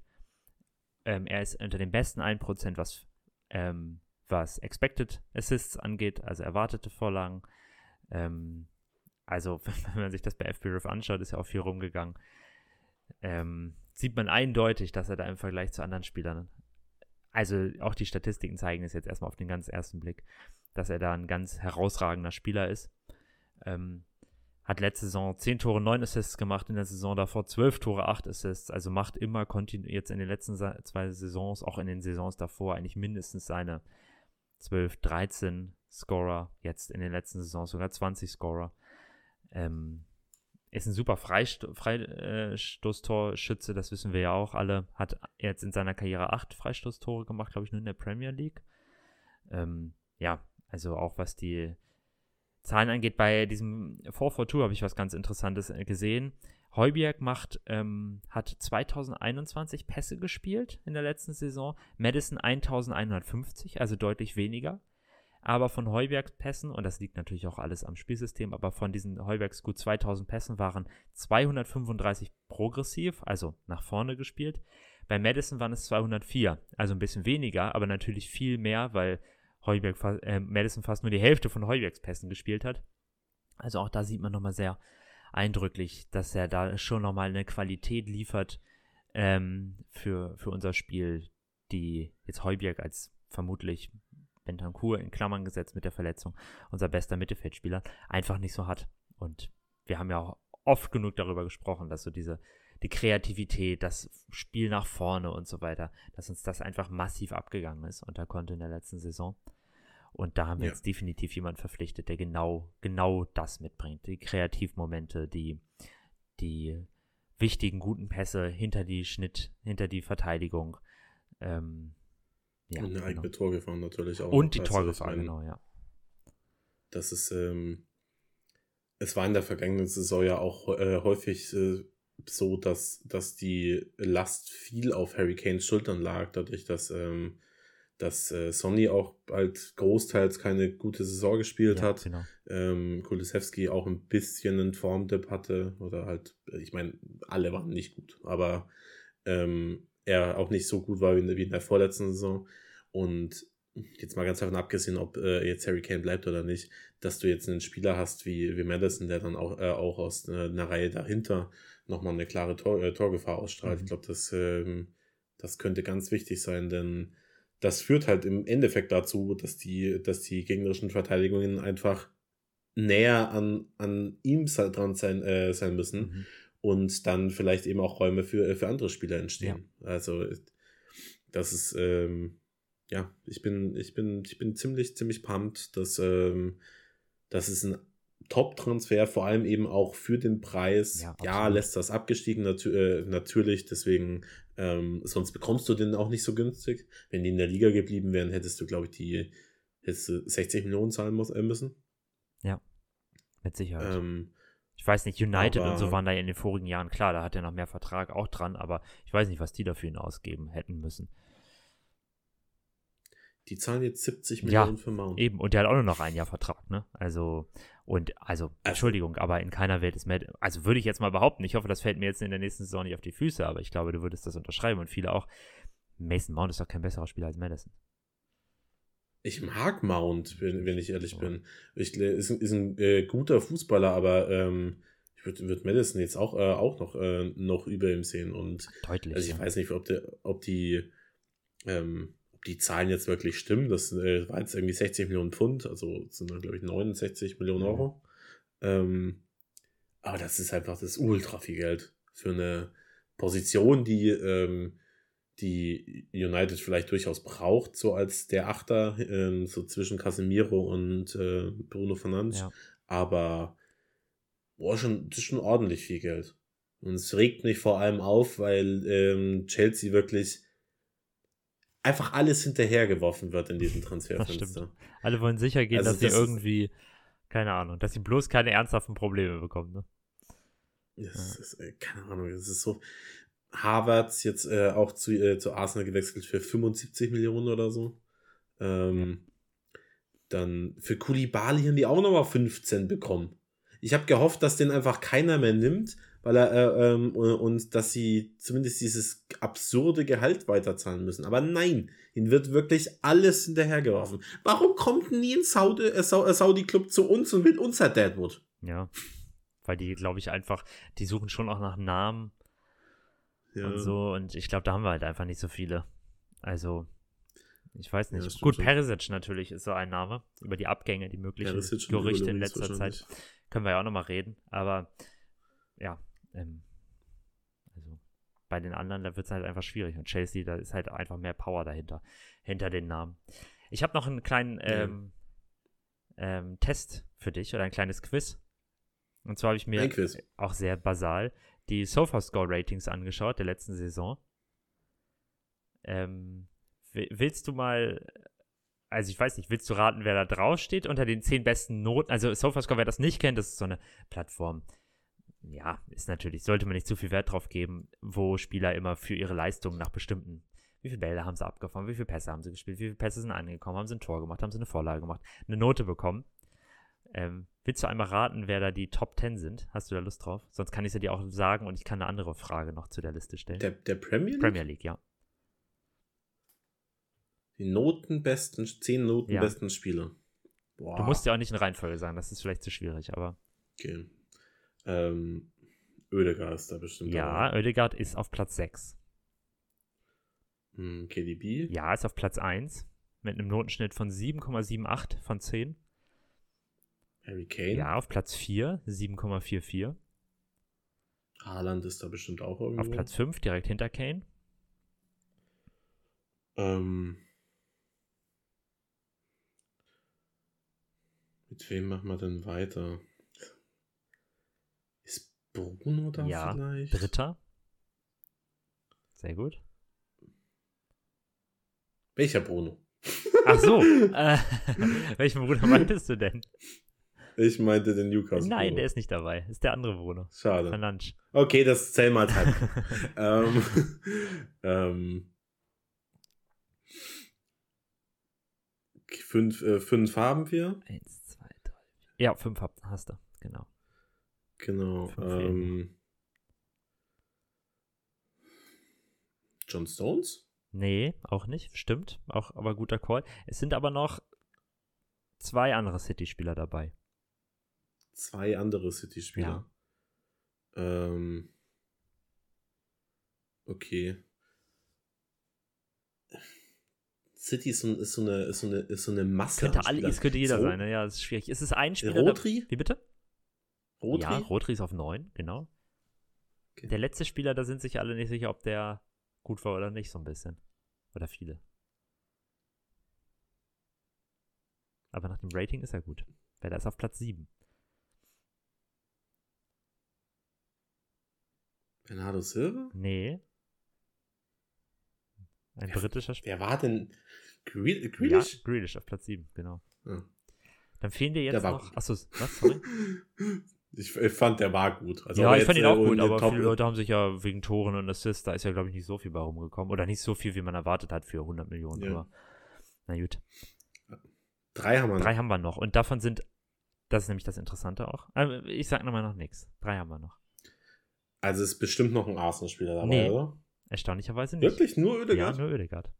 S3: Ähm, er ist unter den besten 1%, was, ähm, was Expected Assists angeht, also erwartete Vorlagen. Ähm, also, wenn man sich das bei FBref anschaut, ist er auch viel rumgegangen. Ähm, sieht man eindeutig, dass er da im Vergleich zu anderen Spielern also auch die Statistiken zeigen es jetzt erstmal auf den ganz ersten Blick, dass er da ein ganz herausragender Spieler ist. Ähm, hat letzte Saison 10 Tore, 9 Assists gemacht, in der Saison davor 12 Tore, 8 Assists, also macht immer kontinuierlich jetzt in den letzten zwei Saisons, auch in den Saisons davor, eigentlich mindestens seine 12, 13 Scorer, jetzt in den letzten Saisons sogar 20 Scorer. Ähm, ist ein super Freist Freistoßtorschütze, das wissen wir ja auch alle. Hat jetzt in seiner Karriere acht Freistoßtore gemacht, glaube ich, nur in der Premier League. Ähm, ja, also auch was die Zahlen angeht, bei diesem 442 habe ich was ganz Interessantes äh, gesehen. Heuberg macht, ähm, hat 2021 Pässe gespielt in der letzten Saison, Madison 1150, also deutlich weniger aber von Heubergs Pässen, und das liegt natürlich auch alles am Spielsystem, aber von diesen Heubergs gut 2000 Pässen waren 235 progressiv, also nach vorne gespielt. Bei Madison waren es 204, also ein bisschen weniger, aber natürlich viel mehr, weil Heuberg, äh, Madison fast nur die Hälfte von Heubergs Pässen gespielt hat. Also auch da sieht man nochmal sehr eindrücklich, dass er da schon nochmal eine Qualität liefert ähm, für, für unser Spiel, die jetzt Heuberg als vermutlich Bentancur in Klammern gesetzt mit der Verletzung, unser bester Mittelfeldspieler, einfach nicht so hat. Und wir haben ja auch oft genug darüber gesprochen, dass so diese, die Kreativität, das Spiel nach vorne und so weiter, dass uns das einfach massiv abgegangen ist und da konnte in der letzten Saison. Und da haben wir ja. jetzt definitiv jemanden verpflichtet, der genau, genau das mitbringt. Die Kreativmomente, die, die wichtigen, guten Pässe hinter die Schnitt, hinter die Verteidigung. Ähm,
S2: ja, und eine eigene genau. Torgefahr natürlich auch.
S3: Und die Torgefahr, genau, ja.
S2: Das ist, ähm, es war in der vergangenen Saison ja auch äh, häufig äh, so, dass, dass die Last viel auf Harry Kanes Schultern lag, dadurch, dass, ähm, dass äh, Sonny auch halt großteils keine gute Saison gespielt ja, hat. Genau. Ähm, Kulisewski auch ein bisschen einen Formdip hatte, oder halt, ich meine, alle waren nicht gut, aber ähm, er auch nicht so gut war wie in, wie in der vorletzten Saison. Und jetzt mal ganz davon abgesehen, ob äh, jetzt Harry Kane bleibt oder nicht, dass du jetzt einen Spieler hast wie, wie Madison, der dann auch, äh, auch aus äh, einer Reihe dahinter nochmal eine klare Tor, äh, Torgefahr ausstrahlt. Mhm. Ich glaube, das, ähm, das könnte ganz wichtig sein, denn das führt halt im Endeffekt dazu, dass die, dass die gegnerischen Verteidigungen einfach näher an, an ihm dran sein, äh, sein müssen
S3: Mhm.
S2: und dann vielleicht eben auch Räume für, äh, für andere Spieler entstehen. Also das ist, ähm, ja, ich bin, ich bin, ich bin ziemlich, ziemlich pumped, dass, ähm, das ist ein Top-Transfer, vor allem eben auch für den Preis.
S3: Ja,
S2: Ja, lässt das abgestiegen, natü äh, natürlich, deswegen, ähm, sonst bekommst du den auch nicht so günstig. Wenn die in der Liga geblieben wären, hättest du, glaube ich, die, hättest du 60 Millionen zahlen äh, müssen.
S3: Mit Sicherheit.
S2: Ähm,
S3: ich weiß nicht, United und so
S2: aber-
S3: waren da in den vorigen Jahren, klar, da hat er noch mehr Vertrag auch dran, aber ich weiß nicht, was die dafür ihn ausgeben hätten müssen.
S2: die zahlen jetzt 70
S3: Ja,
S2: Millionen für Mount.
S3: Eben, und der hat auch nur noch ein Jahr Vertrag, ne? Also, und, also, Entschuldigung, aber in keiner Welt ist Matt, also würde ich jetzt mal behaupten, ich hoffe, das fällt mir jetzt in der nächsten Saison nicht auf die Füße, aber ich glaube, du würdest das unterschreiben und viele auch. Mason Mount ist doch kein besserer Spieler als Madison.
S2: Ich mag Mount, wenn, wenn ich ehrlich
S3: Ja.
S2: bin. Ich, ist, ein- ist ein äh, guter Fußballer, aber ähm, ich würde würd Madison jetzt auch, äh, auch noch, äh, noch über ihm sehen. Und
S3: Deutlich.
S2: also ich
S3: ja.
S2: weiß nicht, ob, der, ob die ähm, ob die Zahlen jetzt wirklich stimmen. Das äh, war jetzt irgendwie 60 Millionen Pfund, also sind dann, glaube ich, 69 Millionen
S3: Mhm.
S2: Euro. Ähm, aber das ist einfach das ultra viel Geld für eine Position, die, ähm, die United vielleicht durchaus braucht, so als der Achter, ähm, so zwischen Casemiro und äh, Bruno Fernandes.
S3: Ja.
S2: Aber boah, schon, das ist schon ordentlich viel Geld. Und es regt mich vor allem auf, weil ähm, Chelsea wirklich einfach alles hinterhergeworfen wird in diesem Transferfenster.
S3: Alle wollen sicher gehen,
S2: Also
S3: dass sie
S2: das ist-
S3: irgendwie, keine Ahnung, dass sie bloß keine ernsthaften Probleme bekommen, ne?
S2: Das ist, äh, keine Ahnung, das ist so. Harvards jetzt äh, auch zu, äh, zu Arsenal gewechselt für 75 Millionen oder so. Ähm, Dann für Kulibali haben die auch nochmal 15 bekommen. Ich habe gehofft, dass den einfach keiner mehr nimmt, weil er äh, ähm, und dass sie zumindest dieses absurde Gehalt weiterzahlen müssen. Aber nein, ihnen wird wirklich alles hinterhergeworfen. Warum kommt nie ein Saudi, äh, äh, Saudi-Club zu uns und will uns Herr Deadwood?
S3: Ja. Weil die, glaube ich, einfach, die suchen schon auch nach Namen
S2: Ja.
S3: und so. Und ich glaube, da haben wir halt einfach nicht so viele. Also, ich weiß
S2: Ja,
S3: nicht.
S2: stimmt
S3: Gut,
S2: schon.
S3: Perisic natürlich ist so ein Name. Über die Abgänge, die möglichen
S2: Perisic
S3: Gerüchte in letzter Zeit. Können wir ja auch nochmal reden. Aber, ja. Ähm, also, bei den anderen, da wird es halt einfach schwierig. Und Chelsea, da ist halt einfach mehr Power dahinter. Hinter den Namen. Ich habe noch einen kleinen
S2: Ja.
S3: ähm, ähm, Test für dich oder ein kleines Quiz. Und zwar habe ich mir auch sehr basal die Sofascore-Ratings angeschaut der letzten Saison. Ähm, wi- willst du mal, also ich weiß nicht, willst du raten, wer da drauf steht unter den zehn besten Noten? Also Sofascore, wer das nicht kennt, das ist so eine Plattform. Ja, ist natürlich, sollte man nicht zu viel Wert drauf geben, wo Spieler immer für ihre Leistungen nach bestimmten, wie viele Bälle haben sie abgefahren, wie viele Pässe haben sie gespielt, wie viele Pässe sind angekommen, haben sie ein Tor gemacht, haben sie eine Vorlage gemacht, eine Note bekommen. Ähm, willst du einmal raten, wer da die Top 10 sind? Hast du da Lust drauf? Sonst kann ich sie dir auch sagen und ich kann eine andere Frage noch zu der Liste stellen.
S2: Der, der Premier League?
S3: Premier League, ja.
S2: Die notenbesten, zehn notenbesten Spieler. Boah.
S3: Du musst ja auch nicht in Reihenfolge sagen, das ist vielleicht zu schwierig, aber
S2: Okay. Ähm, Oedegaard ist da bestimmt.
S3: ja. Oedegaard ist auf Platz 6.
S2: Hm, KDB.
S3: Ja, ist auf Platz 1 mit einem Notenschnitt von 7,78 von 10.
S2: Harry Kane.
S3: Ja, auf Platz 4 7,44.
S2: Haaland ist da bestimmt auch irgendwo.
S3: Auf Platz 5 direkt hinter Kane.
S2: Ähm, mit wem machen wir denn weiter? Bruno da
S3: Ja,
S2: vielleicht?
S3: Dritter. Sehr gut.
S2: Welcher Bruno?
S3: Ach so. äh, welchen Bruder meintest du denn?
S2: Ich meinte den Newcastle.
S3: Nein,
S2: Bruno.
S3: der ist nicht dabei. Ist der andere Bruno.
S2: Schade.
S3: Fernandes.
S2: Okay, das zähl mal halb. ähm, ähm, fünf, äh, fünf haben wir.
S3: Eins, zwei, drei. Ja, fünf hast du. Genau.
S2: Genau. Ähm, John Stones?
S3: Nee, auch nicht. Stimmt. Auch aber guter Call. Es sind aber noch zwei andere City-Spieler dabei.
S2: Zwei andere City-Spieler. Ähm, okay. City ist so, ist so, eine, ist so, eine, ist so eine Masse.
S3: Könnte alle, es könnte jeder
S2: So,
S3: sein, ne? Ja, das ist schwierig. Es ist ein Spieler.
S2: Rodri?
S3: Da, wie bitte?
S2: Rodri?
S3: Ja, Rodri ist auf 9, genau.
S2: Okay.
S3: Der letzte Spieler, da sind sich alle nicht sicher, ob der gut war oder nicht, so ein bisschen. Oder viele. Aber nach dem Rating ist er gut. Weil er ist auf Platz 7.
S2: Bernardo Silva?
S3: Nee. Ein
S2: Ja,
S3: britischer Spieler.
S2: Wer war denn? Gre-
S3: Ja,
S2: Grealish?
S3: Grealish auf Platz 7, genau.
S2: Ja.
S3: Dann fehlen dir jetzt noch. Achso, was? Sorry?
S2: Ich, ich fand, der war gut. Also,
S3: ja, ich fand ihn auch
S2: äh,
S3: gut, aber
S2: Top-
S3: viele Leute haben sich ja wegen Toren und Assists, da ist ja, glaube ich, nicht so viel bei rumgekommen. Oder nicht so viel, wie man erwartet hat für 100 Millionen.
S2: Ja.
S3: Aber na gut.
S2: Drei haben wir.
S3: Drei haben wir noch. Und davon sind, das ist nämlich das Interessante auch. Aber ich sag nochmal noch nichts. Drei haben wir noch.
S2: Also ist bestimmt noch ein Arsenal-Spieler dabei,
S3: Nee.
S2: oder?
S3: Erstaunlicherweise nicht.
S2: Wirklich? Nur
S3: Ja,
S2: Oedegaard?
S3: nur Oedegaard.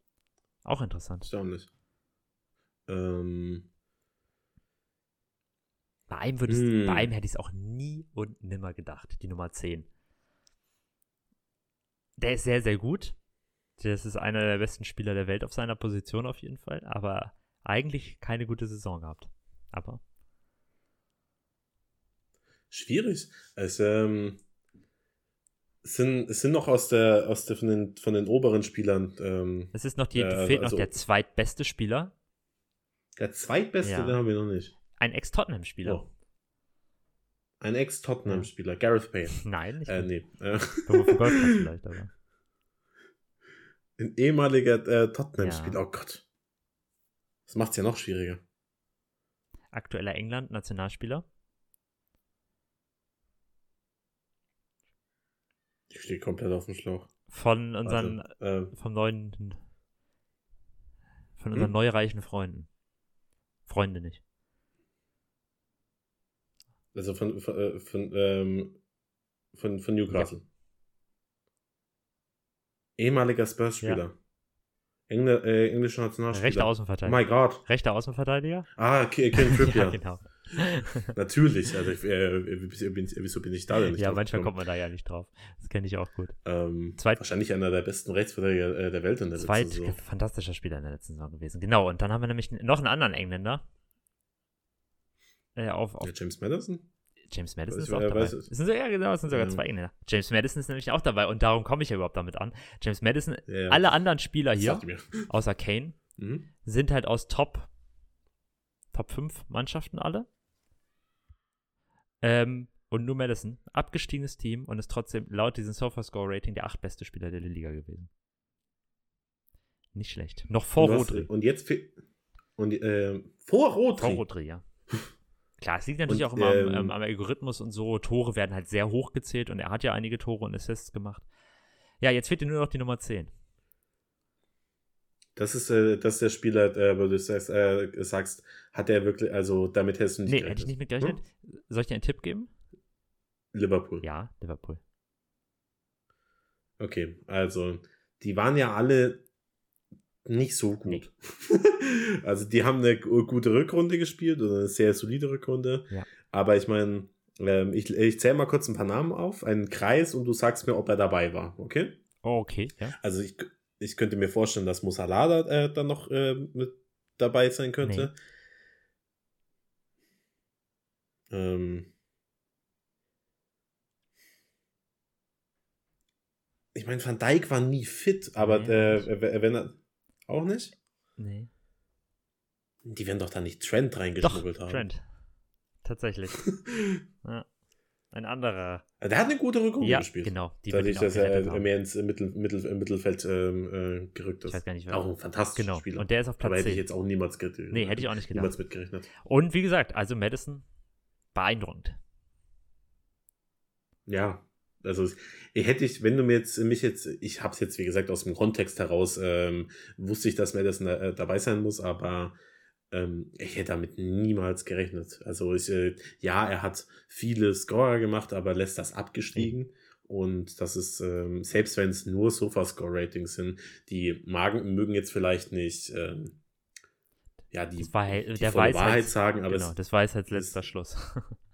S3: Auch interessant.
S2: Erstaunlich. Ähm,
S3: Bei einem, würdest,
S2: Hm.
S3: bei einem hätte ich es auch nie und nimmer gedacht. Die Nummer 10. Der ist sehr, sehr gut. Das ist einer der besten Spieler der Welt auf seiner Position auf jeden Fall. Aber eigentlich keine gute Saison gehabt. Aber
S2: schwierig. Es, ähm, es sind, es sind noch aus der, aus der von, den, von den oberen Spielern ähm,
S3: es ist noch die,
S2: Ja,
S3: fehlt
S2: also-
S3: noch der zweitbeste Spieler.
S2: der zweitbeste,
S3: Ja.
S2: den haben wir noch nicht.
S3: Ein Ex-Tottenham-Spieler.
S2: Oh. Ein Ex-Tottenham-Spieler, Gareth Bale.
S3: Nein, nicht
S2: Äh, nee. Äh,
S3: vielleicht, aber.
S2: ein ehemaliger äh, Tottenham-Spieler.
S3: Ja.
S2: Oh Gott. Das macht es ja noch schwieriger.
S3: Aktueller England-Nationalspieler.
S2: Ich stehe komplett auf dem Schlauch.
S3: Von unseren,
S2: Also, äh,
S3: vom neuen, von unseren
S2: Hm?
S3: neureichen Freunden. Freunde nicht.
S2: Also von, von, äh, von, ähm, von, von Newcastle. Ehemaliger Spurs-Spieler. Engl äh, englischer Nationalspieler.
S3: Rechter
S2: Oh
S3: Außenverteidiger.
S2: mein Gott.
S3: Rechter Außenverteidiger?
S2: Ah, Ke- Ken Trippier.
S3: ja, genau.
S2: Natürlich. Also ich, äh, wieso, bin, wieso bin ich da denn nicht
S3: ja, manchmal kommt man da ja nicht drauf. Das kenne ich auch gut.
S2: Ähm,
S3: Zweit-
S2: wahrscheinlich einer der besten Rechtsverteidiger äh, der Welt in der
S3: Zweit
S2: letzten Saison.
S3: fantastischer Spieler in der letzten Saison gewesen. Genau, und dann haben wir nämlich noch einen anderen Engländer. Äh, auf, auf
S2: Ja, James Madison?
S3: James Madison ist auch dabei. Es
S2: es.
S3: sind, so- ja, genau, es sind sogar
S2: Ja.
S3: zwei Engländer. James Madison ist nämlich auch dabei und darum komme ich ja überhaupt damit an. James Madison,
S2: Ja, ja.
S3: alle anderen Spieler hier, außer Kane,
S2: Mhm.
S3: sind halt aus Top, Top 5 Mannschaften alle. Ähm, und nur Madison, abgestiegenes Team und ist trotzdem laut diesem Sofascore-Rating der acht beste Spieler der Liga gewesen. Nicht schlecht. Noch vor Rodri.
S2: Und jetzt und äh, vor Rodri.
S3: Vor Rodri, ja. Klar, es liegt natürlich
S2: Und,
S3: auch immer
S2: ähm,
S3: am, am, am Algorithmus und so. Tore werden halt sehr hoch gezählt und er hat ja einige Tore und Assists gemacht. Ja, jetzt fehlt dir nur noch die Nummer 10.
S2: Das ist, äh, das ist der Spieler, äh, wo du sagst, äh, sagst, hat er wirklich, also damit hättest du nicht
S3: Nee,
S2: gerechnet.
S3: hätte ich nicht mit gerechnet. Soll ich dir einen Tipp geben?
S2: Hm? Liverpool.
S3: Ja, Liverpool.
S2: Okay, also die waren ja alle nicht so gut. also die haben eine gu- gute Rückrunde gespielt oder eine sehr solide Rückrunde.
S3: Ja.
S2: Aber ich meine, ähm, ich, ich zähle mal kurz ein paar Namen auf, einen Kreis und du sagst mir, ob er dabei war, okay?
S3: Oh, okay, ja.
S2: Also ich, ich könnte mir vorstellen, dass Musalada äh, dann noch äh, mit dabei sein könnte. Ähm, ich meine, Van Dijk war nie fit, aber
S3: Nee,
S2: äh, wenn er auch nicht,
S3: Nee.
S2: die werden doch da nicht Trent
S3: Doch,
S2: reingeschmuggelt haben.
S3: Trent. Tatsächlich. ja. Ein anderer.
S2: Der hat eine gute Rückrunde
S3: Ja,
S2: gespielt.
S3: genau. Die
S2: Dadurch, dass er
S3: haben.
S2: mehr ins Mittel, Mittel, Mittelfeld ähm, äh, gerückt ist.
S3: Ich weiß gar nicht, wer.
S2: Auch ein fantastischer
S3: Genau.
S2: Spieler.
S3: Und der ist auf
S2: aber
S3: Platz
S2: hätte ich
S3: 10.
S2: jetzt auch niemals gerechnet.
S3: Nee, hätte ich auch nicht gedacht.
S2: Niemals mitgerechnet.
S3: Und wie gesagt, also Madison beeindruckend.
S2: Ja, also ich hätte ich, wenn du mir jetzt mich jetzt, ich habe es jetzt wie gesagt aus dem Kontext heraus, ähm, wusste ich, dass Madison äh, dabei sein muss, aber ähm, ich hätte damit niemals gerechnet. Also ich, äh, ja, er hat viele Scorer gemacht, aber lässt das abgestiegen. Und das ist, ähm, selbst wenn es nur Sofa-Score-Ratings sind, die Magen mögen jetzt vielleicht nicht ähm, ja, die,
S3: Das war, halt-
S2: die
S3: der
S2: volle Wahrheit sagen, aber
S3: genau,
S2: es,
S3: das war jetzt als letzter Schluss.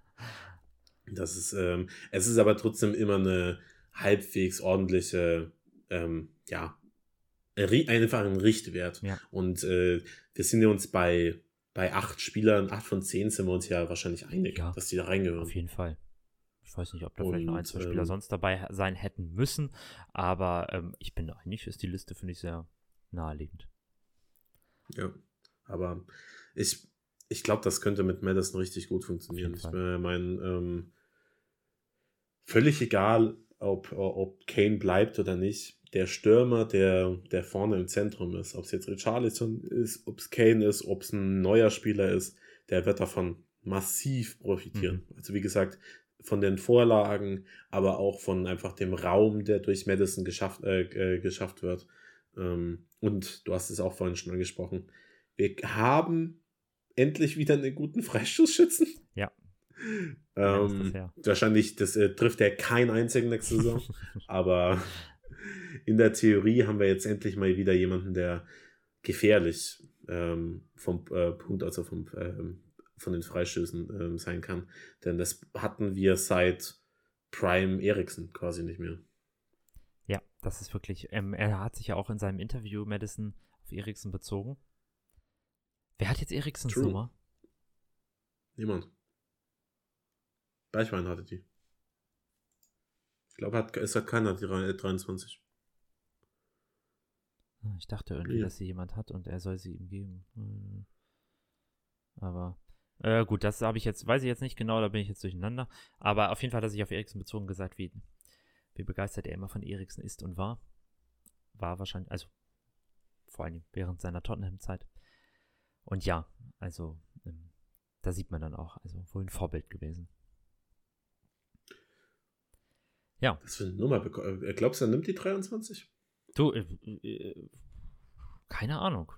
S2: Das ist, ähm, es ist aber trotzdem immer eine halbwegs ordentliche, ähm, ja, einfach ein Richtwert.
S3: Ja.
S2: Und äh, wir sind ja uns bei, bei acht Spielern, acht von zehn sind wir uns ja wahrscheinlich einig,
S3: Ja.
S2: dass die da reingehören.
S3: Auf jeden Fall. Ich weiß nicht, ob da vielleicht noch ein,
S2: Und,
S3: zwei Spieler
S2: ähm,
S3: sonst dabei sein hätten müssen, aber ähm, ich bin eigentlich, ist die Liste, finde ich, sehr naheliegend.
S2: Ja, aber ich, ich glaube, das könnte mit Madison richtig gut funktionieren. Ich meine, ähm, völlig egal, ob, ob Kane bleibt oder nicht. Der Stürmer, der, der vorne im Zentrum ist, ob es jetzt Richarlison ist, ob es Kane ist, ob es ein neuer Spieler ist, der wird davon massiv profitieren.
S3: Mhm.
S2: Also wie gesagt, von den Vorlagen, aber auch von einfach dem Raum, der durch Madison geschafft, äh, äh, geschafft wird. Ähm, und du hast es auch vorhin schon angesprochen. Wir haben endlich wieder einen guten Freistoßschützen.
S3: Ja. Das
S2: Ähm,
S3: her.
S2: wahrscheinlich das, äh, trifft er keinen einzigen nächste Saison. aber in der Theorie haben wir jetzt endlich mal wieder jemanden, der gefährlich ähm, vom äh, Punkt, also vom, ähm, von den Freistößen ähm, sein kann. Denn das hatten wir seit Prime Eriksen quasi nicht mehr.
S3: Ja, das ist wirklich, ähm, er hat sich ja auch in seinem Interview Madison auf Eriksen bezogen. Wer hat jetzt Eriksens. Nummer?
S2: Niemand. Beichwein hatte die. Ich glaube, hat, es hat keiner die 23.
S3: Ah, Ich dachte irgendwie,
S2: Ja.
S3: dass sie jemand hat und er soll sie ihm geben. Hm. Aber äh, gut, das habe ich jetzt, weiß ich jetzt nicht genau, da bin ich jetzt durcheinander. Aber auf jeden Fall hat er sich auf Eriksen bezogen gesagt, wie, wie begeistert er immer von Eriksen ist und war. War wahrscheinlich, also vor allem während seiner Tottenham-Zeit. Und ja, also ähm, da sieht man dann auch, also wohl ein Vorbild gewesen. Ja,
S2: Was für eine Nummer bekommt. Äh, glaubst du, er nimmt die 23?
S3: Du, äh, äh, keine Ahnung.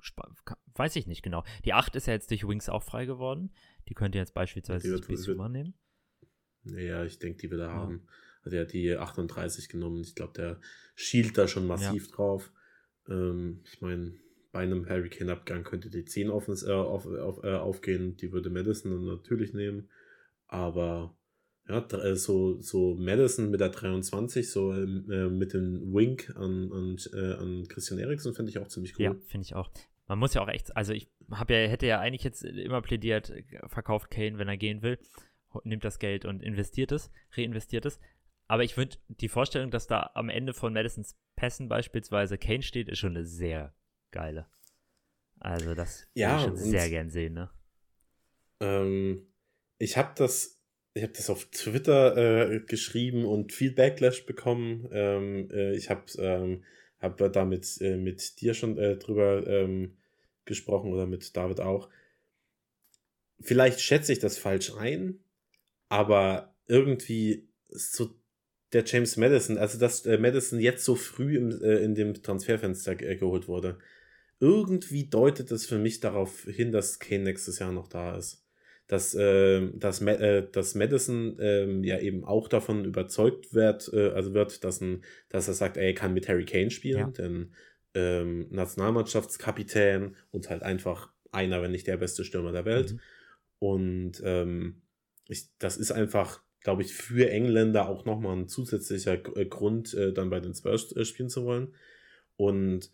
S3: Ka- weiß ich nicht genau. Die 8 ist ja jetzt durch Wings auch frei geworden. Die könnte jetzt beispielsweise
S2: Die
S3: Bissouma nehmen.
S2: Naja, ich denke, die will er
S3: Ja.
S2: haben. Also er hat die 38 genommen. Ich glaube, der schielt da schon massiv drauf. Ähm, ich meine, bei einem Harry Kane-Abgang könnte die 10 auf, äh, auf, auf, äh, aufgehen. Die würde Madison dann natürlich nehmen. Aber ja, äh, so, so Madison mit der 23, so ähm, äh, mit dem Wink an, an, äh, an Christian Eriksen, finde ich auch ziemlich cool.
S3: Ja, finde ich auch. Man muss ja auch echt, also ich habe ja, hätte ja eigentlich jetzt immer plädiert, äh, verkauft Kane, wenn er gehen will, nimmt das Geld und investiert es, reinvestiert es. Aber ich finde, die Vorstellung, dass da am Ende von Madisons Pässen beispielsweise Kane steht, ist schon eine sehr geile. Also das
S2: Ja,
S3: würde ich schon sehr gern sehen, ne?
S2: Ähm, ich habe das, ich habe das auf Twitter äh, geschrieben und viel Backlash bekommen. Ähm, äh, ich habe ähm, hab da mit, äh, mit dir schon äh, drüber ähm, gesprochen oder mit David auch. Vielleicht schätze ich das falsch ein, aber irgendwie so der James Madison, also dass äh, Madison jetzt so früh im, äh, in dem Transferfenster geholt wurde, irgendwie deutet es für mich darauf hin, dass Kane nächstes Jahr noch da ist. Dass, äh, dass, äh, dass Madison ähm, ja eben auch davon überzeugt wird, äh, also wird, dass, ein, dass er sagt, ey, er kann mit Harry Kane spielen,
S3: Ja.
S2: denn ähm, Nationalmannschaftskapitän und halt einfach einer, wenn nicht der beste Stürmer der Welt.
S3: Mhm.
S2: Und ähm, ich, das ist einfach, glaube ich, für Engländer auch nochmal ein zusätzlicher äh, Grund, äh, dann bei den Spurs äh, spielen zu wollen. Und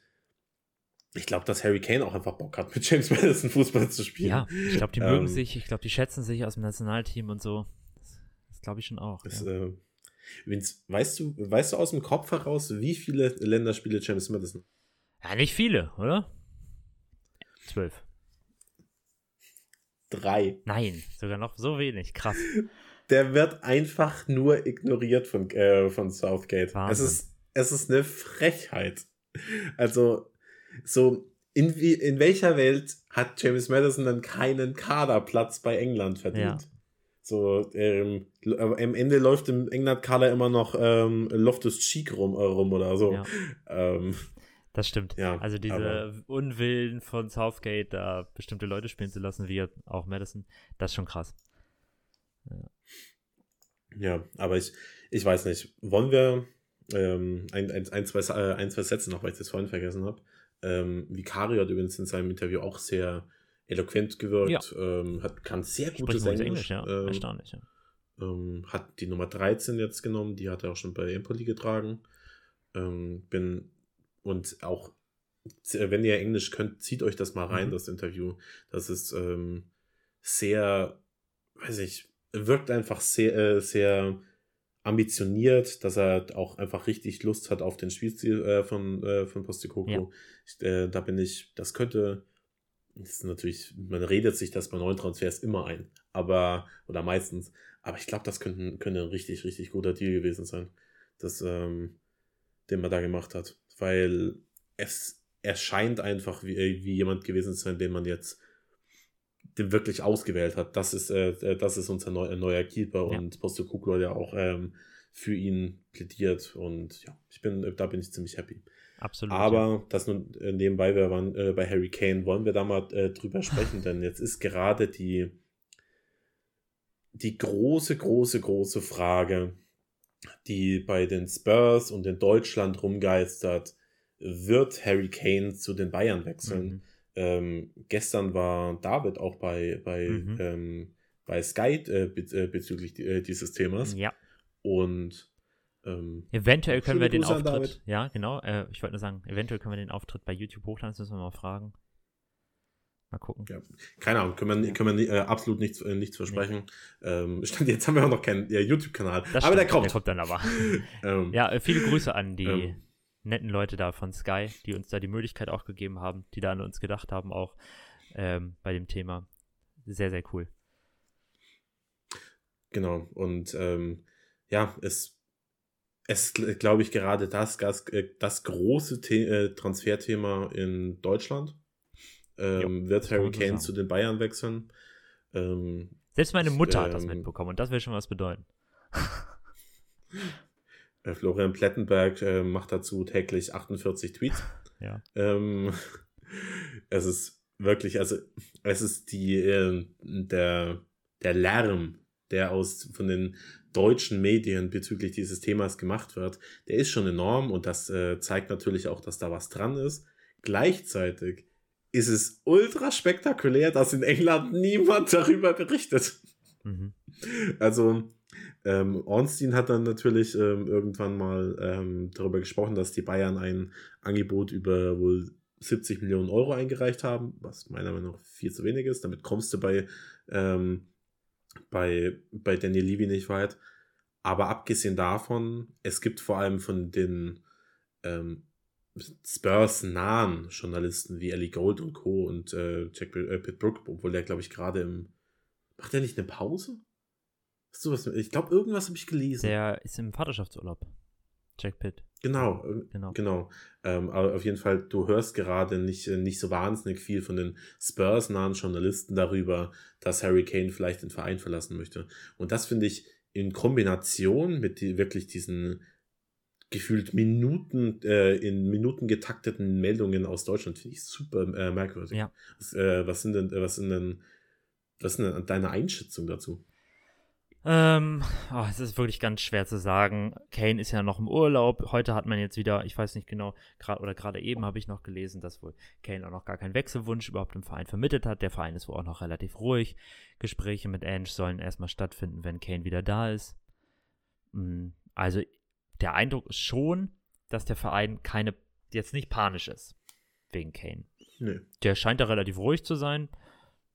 S2: ich glaube, dass Harry Kane auch einfach Bock hat, mit James Madison Fußball zu spielen.
S3: Ja, ich glaube, die mögen
S2: Ähm,
S3: sich, ich glaube, die schätzen sich aus dem Nationalteam und so. Das, das glaube ich schon auch.
S2: Das,
S3: ja.
S2: äh, Vince, weißt du, weißt du aus dem Kopf heraus, wie viele Länderspiele James Madison?
S3: ja, nicht viele, oder? Zwölf.
S2: Drei.
S3: Nein, sogar noch so wenig. Krass.
S2: Der wird einfach nur ignoriert von, äh, von Southgate. Es ist, es ist eine Frechheit. Also, so, in, wie, in welcher Welt hat James Madison dann keinen Kaderplatz bei England verdient?
S3: Ja.
S2: So, ähm, aber am Ende läuft im England-Kader immer noch ähm, Loftus Cheek rum, äh, rum oder so.
S3: Ja.
S2: Ähm,
S3: Das stimmt.
S2: Ja,
S3: also diese Unwillen von Southgate, da bestimmte Leute spielen zu lassen, wie auch Madison, das ist schon krass.
S2: Ja, aber ich, ich weiß nicht. Wollen wir ähm, ein, ein, ein, zwei, äh, ein, zwei Sätze noch, weil ich das vorhin vergessen habe. Ähm, Vicario hat übrigens in seinem Interview auch sehr eloquent gewirkt, ähm, hat, kann sehr gutes Englisch.
S3: Englisch, ja.
S2: ähm,
S3: Erstaunlich, ja.
S2: ähm, hat die Nummer 13 jetzt genommen, die hat er auch schon bei Empoli getragen. Ähm, bin und auch wenn ihr Englisch könnt, zieht euch das mal rein,
S3: Mhm.
S2: das Interview. Das ist ähm, sehr, weiß ich, wirkt einfach sehr, äh, sehr ambitioniert, dass er auch einfach richtig Lust hat auf den Spielstil äh, von, äh, von Postecoglou.
S3: Ja.
S2: Ich, äh, da bin ich, das könnte, das ist natürlich, man redet sich das bei neuen Transfers immer ein, aber, oder meistens, aber ich glaube, das könnte, könnte ein richtig, richtig guter Deal gewesen sein, das, ähm, den man da gemacht hat, weil es erscheint einfach wie, wie jemand gewesen zu sein, den man jetzt den wirklich ausgewählt hat. Das ist, äh, das ist unser neu, neuer Keeper
S3: Ja.
S2: und Postecoglou hat ja auch ähm, für ihn plädiert und ja, ich bin, da bin ich ziemlich happy.
S3: Absolut. ja.
S2: Aber das nun äh, nebenbei, wir waren äh, bei Harry Kane, wollen wir da mal äh, drüber sprechen, denn jetzt ist gerade die, die große, große, große Frage, die bei den Spurs und in Deutschland rumgeistert, wird Harry Kane zu den Bayern wechseln?
S3: Mhm.
S2: Ähm, gestern war David auch bei, bei,
S3: Mhm.
S2: ähm, bei Sky äh, be äh, bezüglich äh, dieses Themas.
S3: Ja,
S2: Und ähm,
S3: eventuell können wir den
S2: Grüße
S3: Auftritt, ja, genau, äh, ich wollte nur sagen, eventuell können wir den Auftritt bei YouTube hochladen, das müssen wir mal fragen. Mal gucken.
S2: Ja, keine Ahnung, können wir, können wir äh, absolut nichts, äh, nichts versprechen. Ähm, stand, jetzt haben wir auch noch keinen YouTube-Kanal. Aber der
S3: stimmt,
S2: kommt.
S3: Der kommt dann aber.
S2: Ähm,
S3: Ja, äh, viele Grüße an die
S2: Ähm.
S3: Netten Leute da von Sky, die uns da die Möglichkeit auch gegeben haben, die da an uns gedacht haben, auch ähm, bei dem Thema. Sehr, sehr cool.
S2: Genau. Und ähm, ja, es, es ist, glaube ich, gerade das, das, äh, das große The äh, Transferthema in Deutschland. Ähm, wird
S3: das kann
S2: Harry Kane zu den Bayern wechseln? Ähm,
S3: Selbst meine Mutter hat das
S2: Ähm.
S3: mitbekommen und das will schon was bedeuten.
S2: äh, Florian Plettenberg äh, macht dazu täglich 48 Tweets.
S3: Ja.
S2: Ähm, es ist wirklich, also es ist die, äh, der, der Lärm, der aus von den deutschen Medien bezüglich dieses Themas gemacht wird, der ist schon enorm und das äh, zeigt natürlich auch, dass da was dran ist. Gleichzeitig ist es ultra spektakulär, dass in England niemand darüber berichtet.
S3: Mhm.
S2: Also, ähm, Ornstein hat dann natürlich ähm, irgendwann mal ähm, darüber gesprochen, dass die Bayern ein Angebot über wohl 70 Millionen Euro eingereicht haben, was meiner Meinung nach viel zu wenig ist. Damit kommst du bei, ähm, bei, bei Daniel Levy nicht weit. Aber abgesehen davon, es gibt vor allem von den ähm, Spurs-nahen Journalisten wie Ellie Gold und Co. und äh, Jack äh, Pitbrook, obwohl der, glaube ich, gerade im. Macht der nicht eine Pause? Hast du was? Ich glaube, irgendwas habe ich gelesen.
S3: Der ist im Vaterschaftsurlaub. Jack Pitt.
S2: Genau, äh,
S3: Genau.
S2: genau. Ähm, aber auf jeden Fall, du hörst gerade nicht, äh, nicht so wahnsinnig viel von den Spurs-nahen Journalisten darüber, dass Harry Kane vielleicht den Verein verlassen möchte. Und das finde ich in Kombination mit die, wirklich diesen gefühlt Minuten, äh, in Minuten getakteten Meldungen aus Deutschland, finde ich super äh, merkwürdig.
S3: Ja.
S2: Was, äh, was sind denn, äh, was sind denn, was sind denn deine Einschätzung dazu?
S3: Ähm, oh, es ist wirklich ganz schwer zu sagen. Kane ist ja noch im Urlaub. Heute hat man jetzt wieder, ich weiß nicht genau, gerade oder gerade eben habe ich noch gelesen, dass wohl Kane auch noch gar keinen Wechselwunsch überhaupt im Verein vermittelt hat. Der Verein ist wohl auch noch relativ ruhig. Gespräche mit Ange sollen erstmal stattfinden, wenn Kane wieder da ist. Mm, Also der Eindruck ist schon, dass der Verein keine jetzt nicht panisch ist wegen Kane.
S2: Nee.
S3: Der scheint da relativ ruhig zu sein.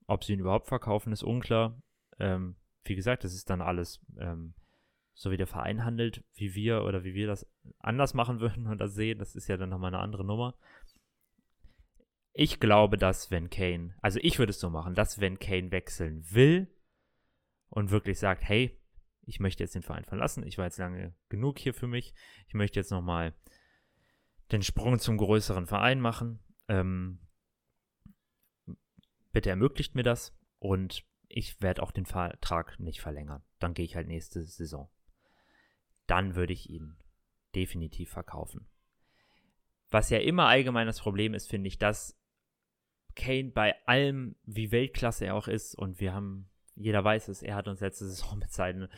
S3: Ob sie ihn überhaupt verkaufen, ist unklar. Ähm, wie gesagt, das ist dann alles, ähm, so wie der Verein handelt, wie wir oder wie wir das anders machen würden und das sehen, das ist ja dann nochmal eine andere Nummer. Ich glaube, dass wenn Kane, also ich würde es so machen, dass wenn Kane wechseln will und wirklich sagt, hey, ich möchte jetzt den Verein verlassen, ich war jetzt lange genug hier für mich, ich möchte jetzt nochmal den Sprung zum größeren Verein machen, ähm, bitte ermöglicht mir das und ich werde auch den Vertrag nicht verlängern. Dann gehe ich halt nächste Saison. Dann würde ich ihn definitiv verkaufen. Was ja immer allgemein das Problem ist, finde ich, dass Kane bei allem, wie Weltklasse er auch ist, und wir haben, jeder weiß es, er hat uns letzte Saison mit seinen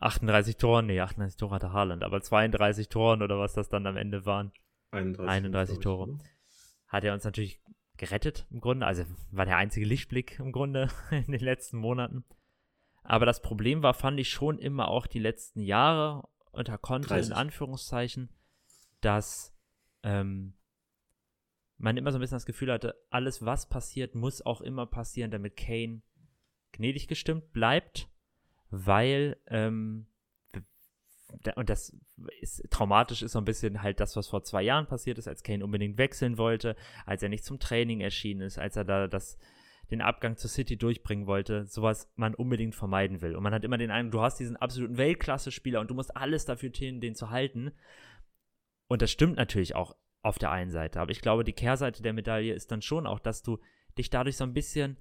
S3: 38 Toren, nee, 38 Tore hatte Haaland, aber 32 Toren oder was das dann am Ende waren,
S2: 31,
S3: 31
S2: glaub ich,
S3: Tore.
S2: oder?
S3: hat er uns natürlich gerettet im Grunde. Also war der einzige Lichtblick im Grunde in den letzten Monaten. Aber das Problem war, fand ich schon immer auch die letzten Jahre unter Konto in
S2: 30.
S3: Anführungszeichen, dass ähm, man immer so ein bisschen das Gefühl hatte, alles, was passiert, muss auch immer passieren, damit Kane gnädig gestimmt bleibt, weil, ähm, und das ist traumatisch ist so ein bisschen halt das, was vor zwei Jahren passiert ist, als Kane unbedingt wechseln wollte, als er nicht zum Training erschienen ist, als er da das, den Abgang zur City durchbringen wollte, sowas man unbedingt vermeiden will. Und man hat immer den Eindruck, du hast diesen absoluten Weltklasse-Spieler und du musst alles dafür tun, den zu halten. Und das stimmt natürlich auch auf der einen Seite. Aber ich glaube, die Kehrseite der Medaille ist dann schon auch, dass du dich dadurch so ein bisschen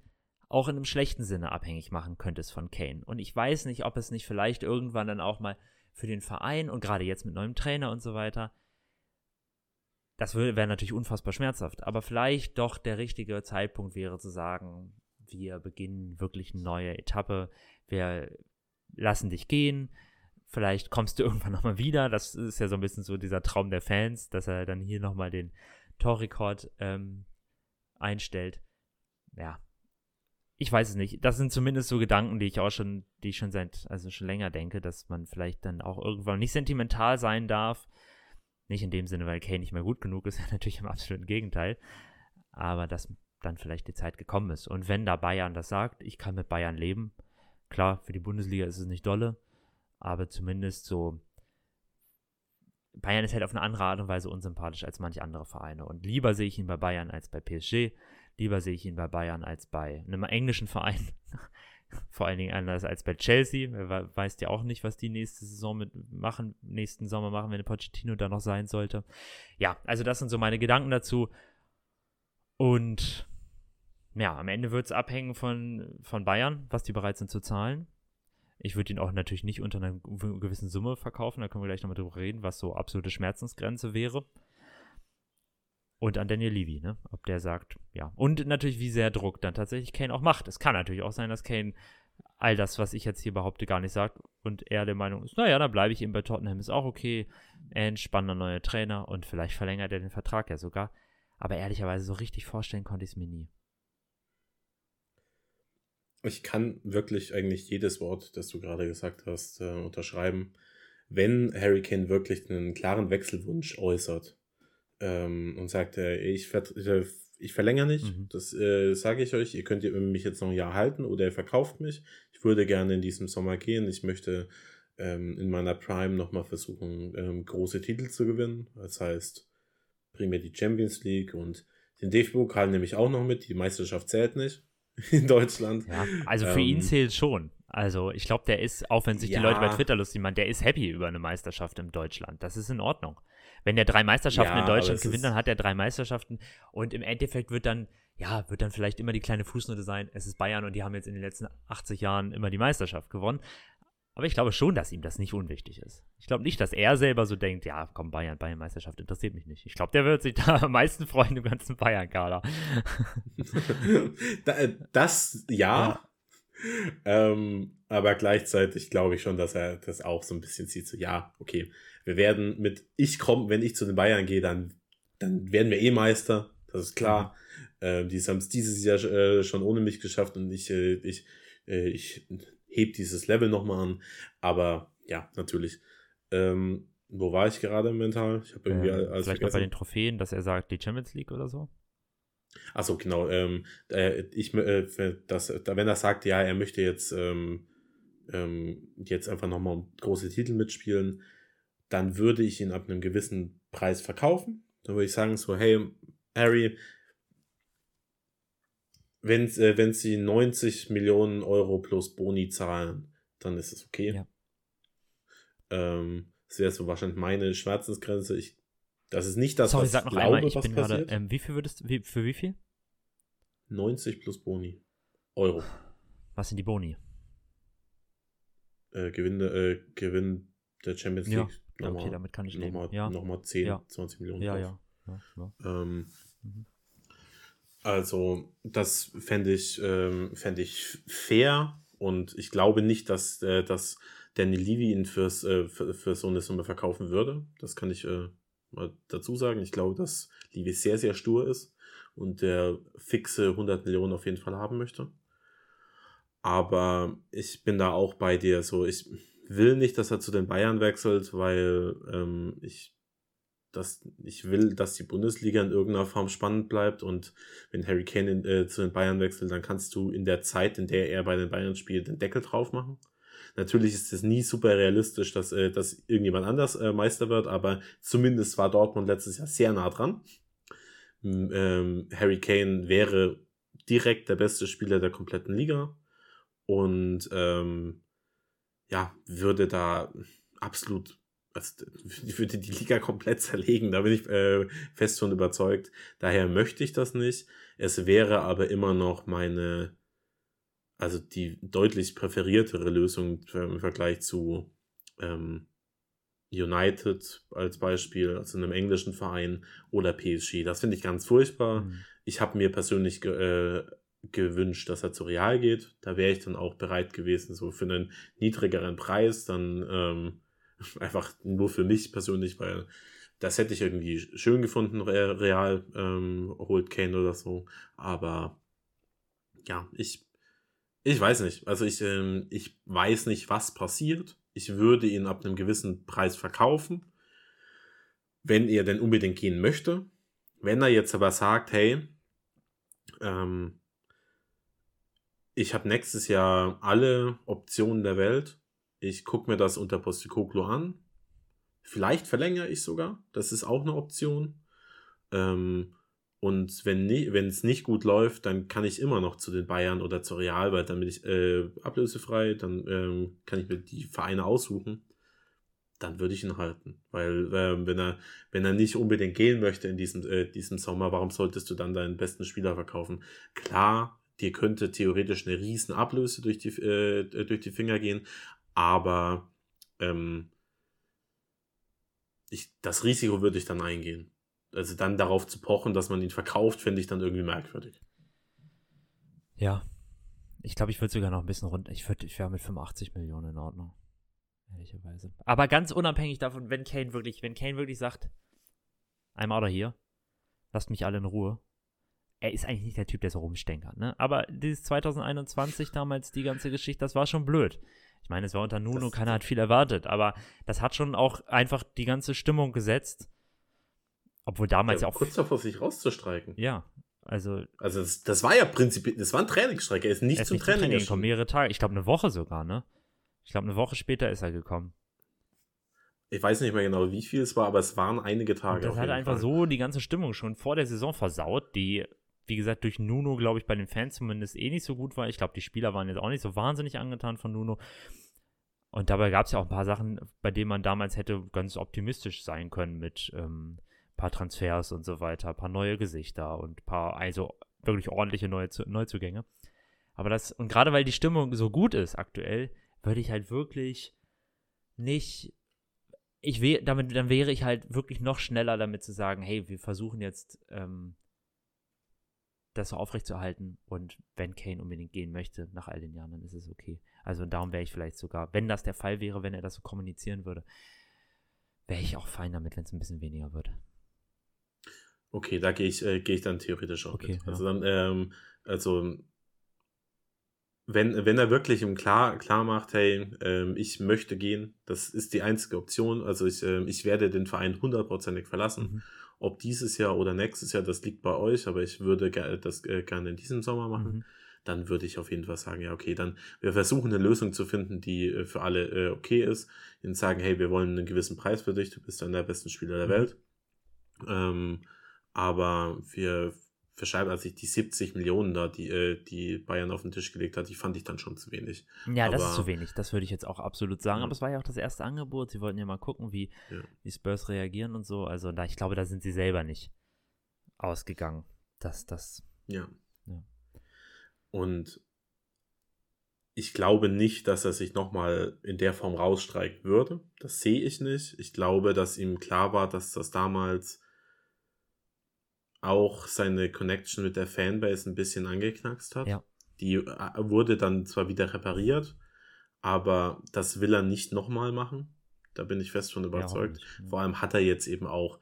S3: auch in einem schlechten Sinne abhängig machen könntest von Kane. Und ich weiß nicht, ob es nicht vielleicht irgendwann dann auch mal für den Verein und gerade jetzt mit neuem Trainer und so weiter, das wäre natürlich unfassbar schmerzhaft, aber vielleicht doch der richtige Zeitpunkt wäre zu sagen, wir beginnen wirklich eine neue Etappe, wir lassen dich gehen, vielleicht kommst du irgendwann nochmal wieder, das ist ja so ein bisschen so dieser Traum der Fans, dass er dann hier nochmal den Torrekord ähm, einstellt. Ja, ich weiß es nicht. Das sind zumindest so Gedanken, die ich auch schon, die ich schon seit, also schon länger denke, dass man vielleicht dann auch irgendwann nicht sentimental sein darf. Nicht in dem Sinne, weil Kane nicht mehr gut genug ist, natürlich im absoluten Gegenteil. Aber dass dann vielleicht die Zeit gekommen ist. Und wenn da Bayern das sagt, ich kann mit Bayern leben. Klar, für die Bundesliga ist es nicht dolle, aber zumindest so. Bayern ist halt auf eine andere Art und Weise unsympathisch als manche andere Vereine. Und lieber sehe ich ihn bei Bayern als bei PSG. Lieber sehe ich ihn bei Bayern als bei einem englischen Verein. Vor allen Dingen anders als bei Chelsea. Wer weiß ja auch nicht, was die nächste Saison mit machen, nächsten Sommer machen, wenn Pochettino da noch sein sollte. Ja, also das sind so meine Gedanken dazu. Und ja, am Ende wird es abhängen von, von Bayern, was die bereit sind zu zahlen. Ich würde ihn auch natürlich nicht unter einer gewissen Summe verkaufen. Da können wir gleich nochmal drüber reden, was so absolute Schmerzensgrenze wäre. Und an Daniel Levy, ne? Ob der sagt, ja. Und natürlich, wie sehr Druck dann tatsächlich Kane auch macht. Es kann natürlich auch sein, dass Kane all das, was ich jetzt hier behaupte, gar nicht sagt und er der Meinung ist, naja, dann bleibe ich eben bei Tottenham, ist auch okay. Ein spannender neuer Trainer und vielleicht verlängert er den Vertrag ja sogar. Aber ehrlicherweise so richtig vorstellen konnte ich es mir nie.
S2: Ich kann wirklich eigentlich jedes Wort, das du gerade gesagt hast, äh, unterschreiben. Wenn Harry Kane wirklich einen klaren Wechselwunsch äußert, ähm, und sagt, äh, ich, ver ich verlängere nicht, mhm. das äh, sage ich euch, ihr könnt mich jetzt noch ein Jahr halten oder ihr verkauft mich. Ich würde gerne in diesem Sommer gehen. Ich möchte ähm, in meiner Prime nochmal versuchen, ähm, große Titel zu gewinnen. Das heißt, primär die Champions League und den DFB-Pokal nehme ich auch noch mit. Die Meisterschaft zählt nicht in Deutschland.
S3: Ja, also für ähm, ihn zählt schon. Also ich glaube, der ist, auch wenn sich ja. die Leute bei Twitter lustig machen, der ist happy über eine Meisterschaft in Deutschland. Das ist in Ordnung. Wenn der drei Meisterschaften ja, in Deutschland gewinnt, dann hat er drei Meisterschaften und im Endeffekt wird dann, ja, wird dann vielleicht immer die kleine Fußnote sein, es ist Bayern und die haben jetzt in den letzten 80 Jahren immer die Meisterschaft gewonnen. Aber ich glaube schon, dass ihm das nicht unwichtig ist. Ich glaube nicht, dass er selber so denkt, ja, komm, Bayern, Bayern-Meisterschaft interessiert mich nicht. Ich glaube, der wird sich da am meisten freuen im ganzen Bayern-Kader.
S2: Äh, das, ja. ja. Ähm, aber gleichzeitig glaube ich schon, dass er das auch so ein bisschen sieht, so, ja, okay, wir werden mit, ich komme, wenn ich zu den Bayern gehe, dann, dann werden wir eh Meister. Das ist klar. Mhm. Äh, die haben es dieses Jahr äh, schon ohne mich geschafft und ich, äh, ich, äh, ich heb dieses Level nochmal an. Aber ja, natürlich. Ähm, wo war ich gerade mental? Ich habe irgendwie
S3: ähm, Vielleicht noch bei den Trophäen, dass er sagt, die Champions League oder so?
S2: Achso, genau. Ähm, äh, ich, äh, das, wenn er sagt, ja, er möchte jetzt, ähm, ähm, jetzt einfach nochmal große Titel mitspielen, dann würde ich ihn ab einem gewissen Preis verkaufen. Dann würde ich sagen so, hey, Harry, wenn, äh, wenn sie 90 Millionen Euro plus Boni zahlen, dann ist es okay. Ja. Ähm, das wäre so wahrscheinlich meine Schmerzensgrenze. Ich, das ist nicht das,
S3: Sorry, was sag noch glaube, einmal, ich bin gerade, ähm, wie viel würdest wie, für wie viel?
S2: 90 plus Boni. Euro.
S3: Was sind die Boni?
S2: Äh, Gewinn, äh, Gewinn der Champions League.
S3: Ja. Nochmal, okay, damit kann ich leben.
S2: Nochmal,
S3: ja.
S2: nochmal 10, ja. 20 Millionen.
S3: Ja, ja. ja,
S2: ähm, mhm. Also, das fände ich, ähm, fänd ich fair und ich glaube nicht, dass, äh, dass Danny Levy ihn fürs, äh, für, für, so eine Summe verkaufen würde. Das kann ich äh, mal dazu sagen. Ich glaube, dass Levy sehr, sehr stur ist und der fixe 100 Millionen auf jeden Fall haben möchte. Aber ich bin da auch bei dir so, ich will nicht, dass er zu den Bayern wechselt, weil ähm, ich dass ich will, dass die Bundesliga in irgendeiner Form spannend bleibt und wenn Harry Kane in, äh, zu den Bayern wechselt, dann kannst du in der Zeit, in der er bei den Bayern spielt, den Deckel drauf machen. Natürlich ist es nie super realistisch, dass, äh, dass irgendjemand anders äh, Meister wird, aber zumindest war Dortmund letztes Jahr sehr nah dran. Ähm, Harry Kane wäre direkt der beste Spieler der kompletten Liga und ähm, ja, würde da absolut also, würde die Liga komplett zerlegen, da bin ich äh, fest von überzeugt. Daher möchte ich das nicht. Es wäre aber immer noch meine, also die deutlich präferiertere Lösung im Vergleich zu ähm, United als Beispiel, also einem englischen Verein oder PSG. Das finde ich ganz furchtbar. Mhm. Ich habe mir persönlich ge äh, gewünscht, dass er zu Real geht. Da wäre ich dann auch bereit gewesen, so für einen niedrigeren Preis dann ähm, Einfach nur für mich persönlich, weil das hätte ich irgendwie schön gefunden, Real ähm, holt Kane oder so. Aber ja, ich, ich weiß nicht. Also ich, ähm, ich weiß nicht, was passiert. Ich würde ihn ab einem gewissen Preis verkaufen, wenn er denn unbedingt gehen möchte. Wenn er jetzt aber sagt, hey, ähm, ich habe nächstes Jahr alle Optionen der Welt ich gucke mir das unter Postikoglu an. Vielleicht verlängere ich sogar. Das ist auch eine Option. Ähm, und wenn es nicht gut läuft, dann kann ich immer noch zu den Bayern oder zur Real, weil dann bin ich äh, ablösefrei, dann ähm, kann ich mir die Vereine aussuchen. Dann würde ich ihn halten. Weil äh, wenn, er, wenn er nicht unbedingt gehen möchte in diesem, äh, diesem Sommer, warum solltest du dann deinen besten Spieler verkaufen? Klar, dir könnte theoretisch eine riesen Ablöse durch die, äh, durch die Finger gehen, aber ähm, ich, das Risiko würde ich dann eingehen. Also dann darauf zu pochen, dass man ihn verkauft, finde ich dann irgendwie merkwürdig.
S3: Ja. Ich glaube, ich würde sogar noch ein bisschen runter. Ich, würd, ich wäre mit 85 Millionen in Ordnung. Ehrlicherweise. Aber ganz unabhängig davon, wenn Kane wirklich, wenn Kane wirklich sagt, I'm out of here, lasst mich alle in Ruhe. Er ist eigentlich nicht der Typ, der so rumstänkert, ne? Aber dieses 2021 damals, die ganze Geschichte, das war schon blöd. Ich meine, es war unter Nuno, keiner hat viel erwartet, aber das hat schon auch einfach die ganze Stimmung gesetzt. Obwohl damals ja, ja auch.
S2: Kurz davor, sich rauszustreiken.
S3: Ja, also.
S2: Also, das, das war ja prinzipiell, das war ein Trainingsstreik. Er ist nicht er ist zum nicht Training, Training
S3: gekommen. mehrere Tage. Ich glaube, eine Woche sogar, ne? Ich glaube, eine Woche später ist er gekommen.
S2: Ich weiß nicht mehr genau, wie viel es war, aber es waren einige Tage.
S3: Und das hat einfach Fall. so die ganze Stimmung schon vor der Saison versaut, die wie gesagt, durch Nuno, glaube ich, bei den Fans zumindest eh nicht so gut war. Ich glaube, die Spieler waren jetzt auch nicht so wahnsinnig angetan von Nuno. Und dabei gab es ja auch ein paar Sachen, bei denen man damals hätte ganz optimistisch sein können mit ähm, paar Transfers und so weiter, paar neue Gesichter und paar, also wirklich ordentliche neue Neuzugänge. Aber das, und gerade weil die Stimmung so gut ist aktuell, würde ich halt wirklich nicht ich wär, damit, dann wäre ich halt wirklich noch schneller damit zu sagen, hey, wir versuchen jetzt ähm, das so aufrechtzuerhalten. Und wenn Kane unbedingt gehen möchte, nach all den Jahren, dann ist es okay. Also darum wäre ich vielleicht sogar, wenn das der Fall wäre, wenn er das so kommunizieren würde, wäre ich auch fein damit, wenn es ein bisschen weniger wird.
S2: Okay, da gehe ich, äh, geh ich dann theoretisch auch okay, mit. Also ja. dann, ähm, also wenn, wenn er wirklich im klar, klar macht, hey, ähm, ich möchte gehen, das ist die einzige Option, also ich, äh, ich werde den Verein hundertprozentig verlassen. Mhm ob dieses Jahr oder nächstes Jahr, das liegt bei euch, aber ich würde das äh, gerne in diesem Sommer machen. Mhm. Dann würde ich auf jeden Fall sagen, ja, okay, dann wir versuchen eine Lösung zu finden, die äh, für alle äh, okay ist. Und sagen, hey, wir wollen einen gewissen Preis für dich, du bist dann der beste Spieler der mhm. Welt. Ähm, aber wir verschreiben, als ich die 70 Millionen da, die, äh, die Bayern auf den Tisch gelegt hat, die fand ich dann schon zu wenig.
S3: Ja, aber, das ist zu wenig, das würde ich jetzt auch absolut sagen. Ja. Aber es war ja auch das erste Angebot. Sie wollten ja mal gucken, wie ja. die Spurs reagieren und so. Also da, ich glaube, da sind sie selber nicht ausgegangen. dass das.
S2: Ja. ja. Und ich glaube nicht, dass er sich nochmal in der Form rausstreiken würde. Das sehe ich nicht. Ich glaube, dass ihm klar war, dass das damals auch seine Connection mit der Fanbase ein bisschen angeknackst hat. Ja. Die äh, wurde dann zwar wieder repariert, aber das will er nicht nochmal machen. Da bin ich fest von überzeugt. Ja, Vor allem hat er jetzt eben auch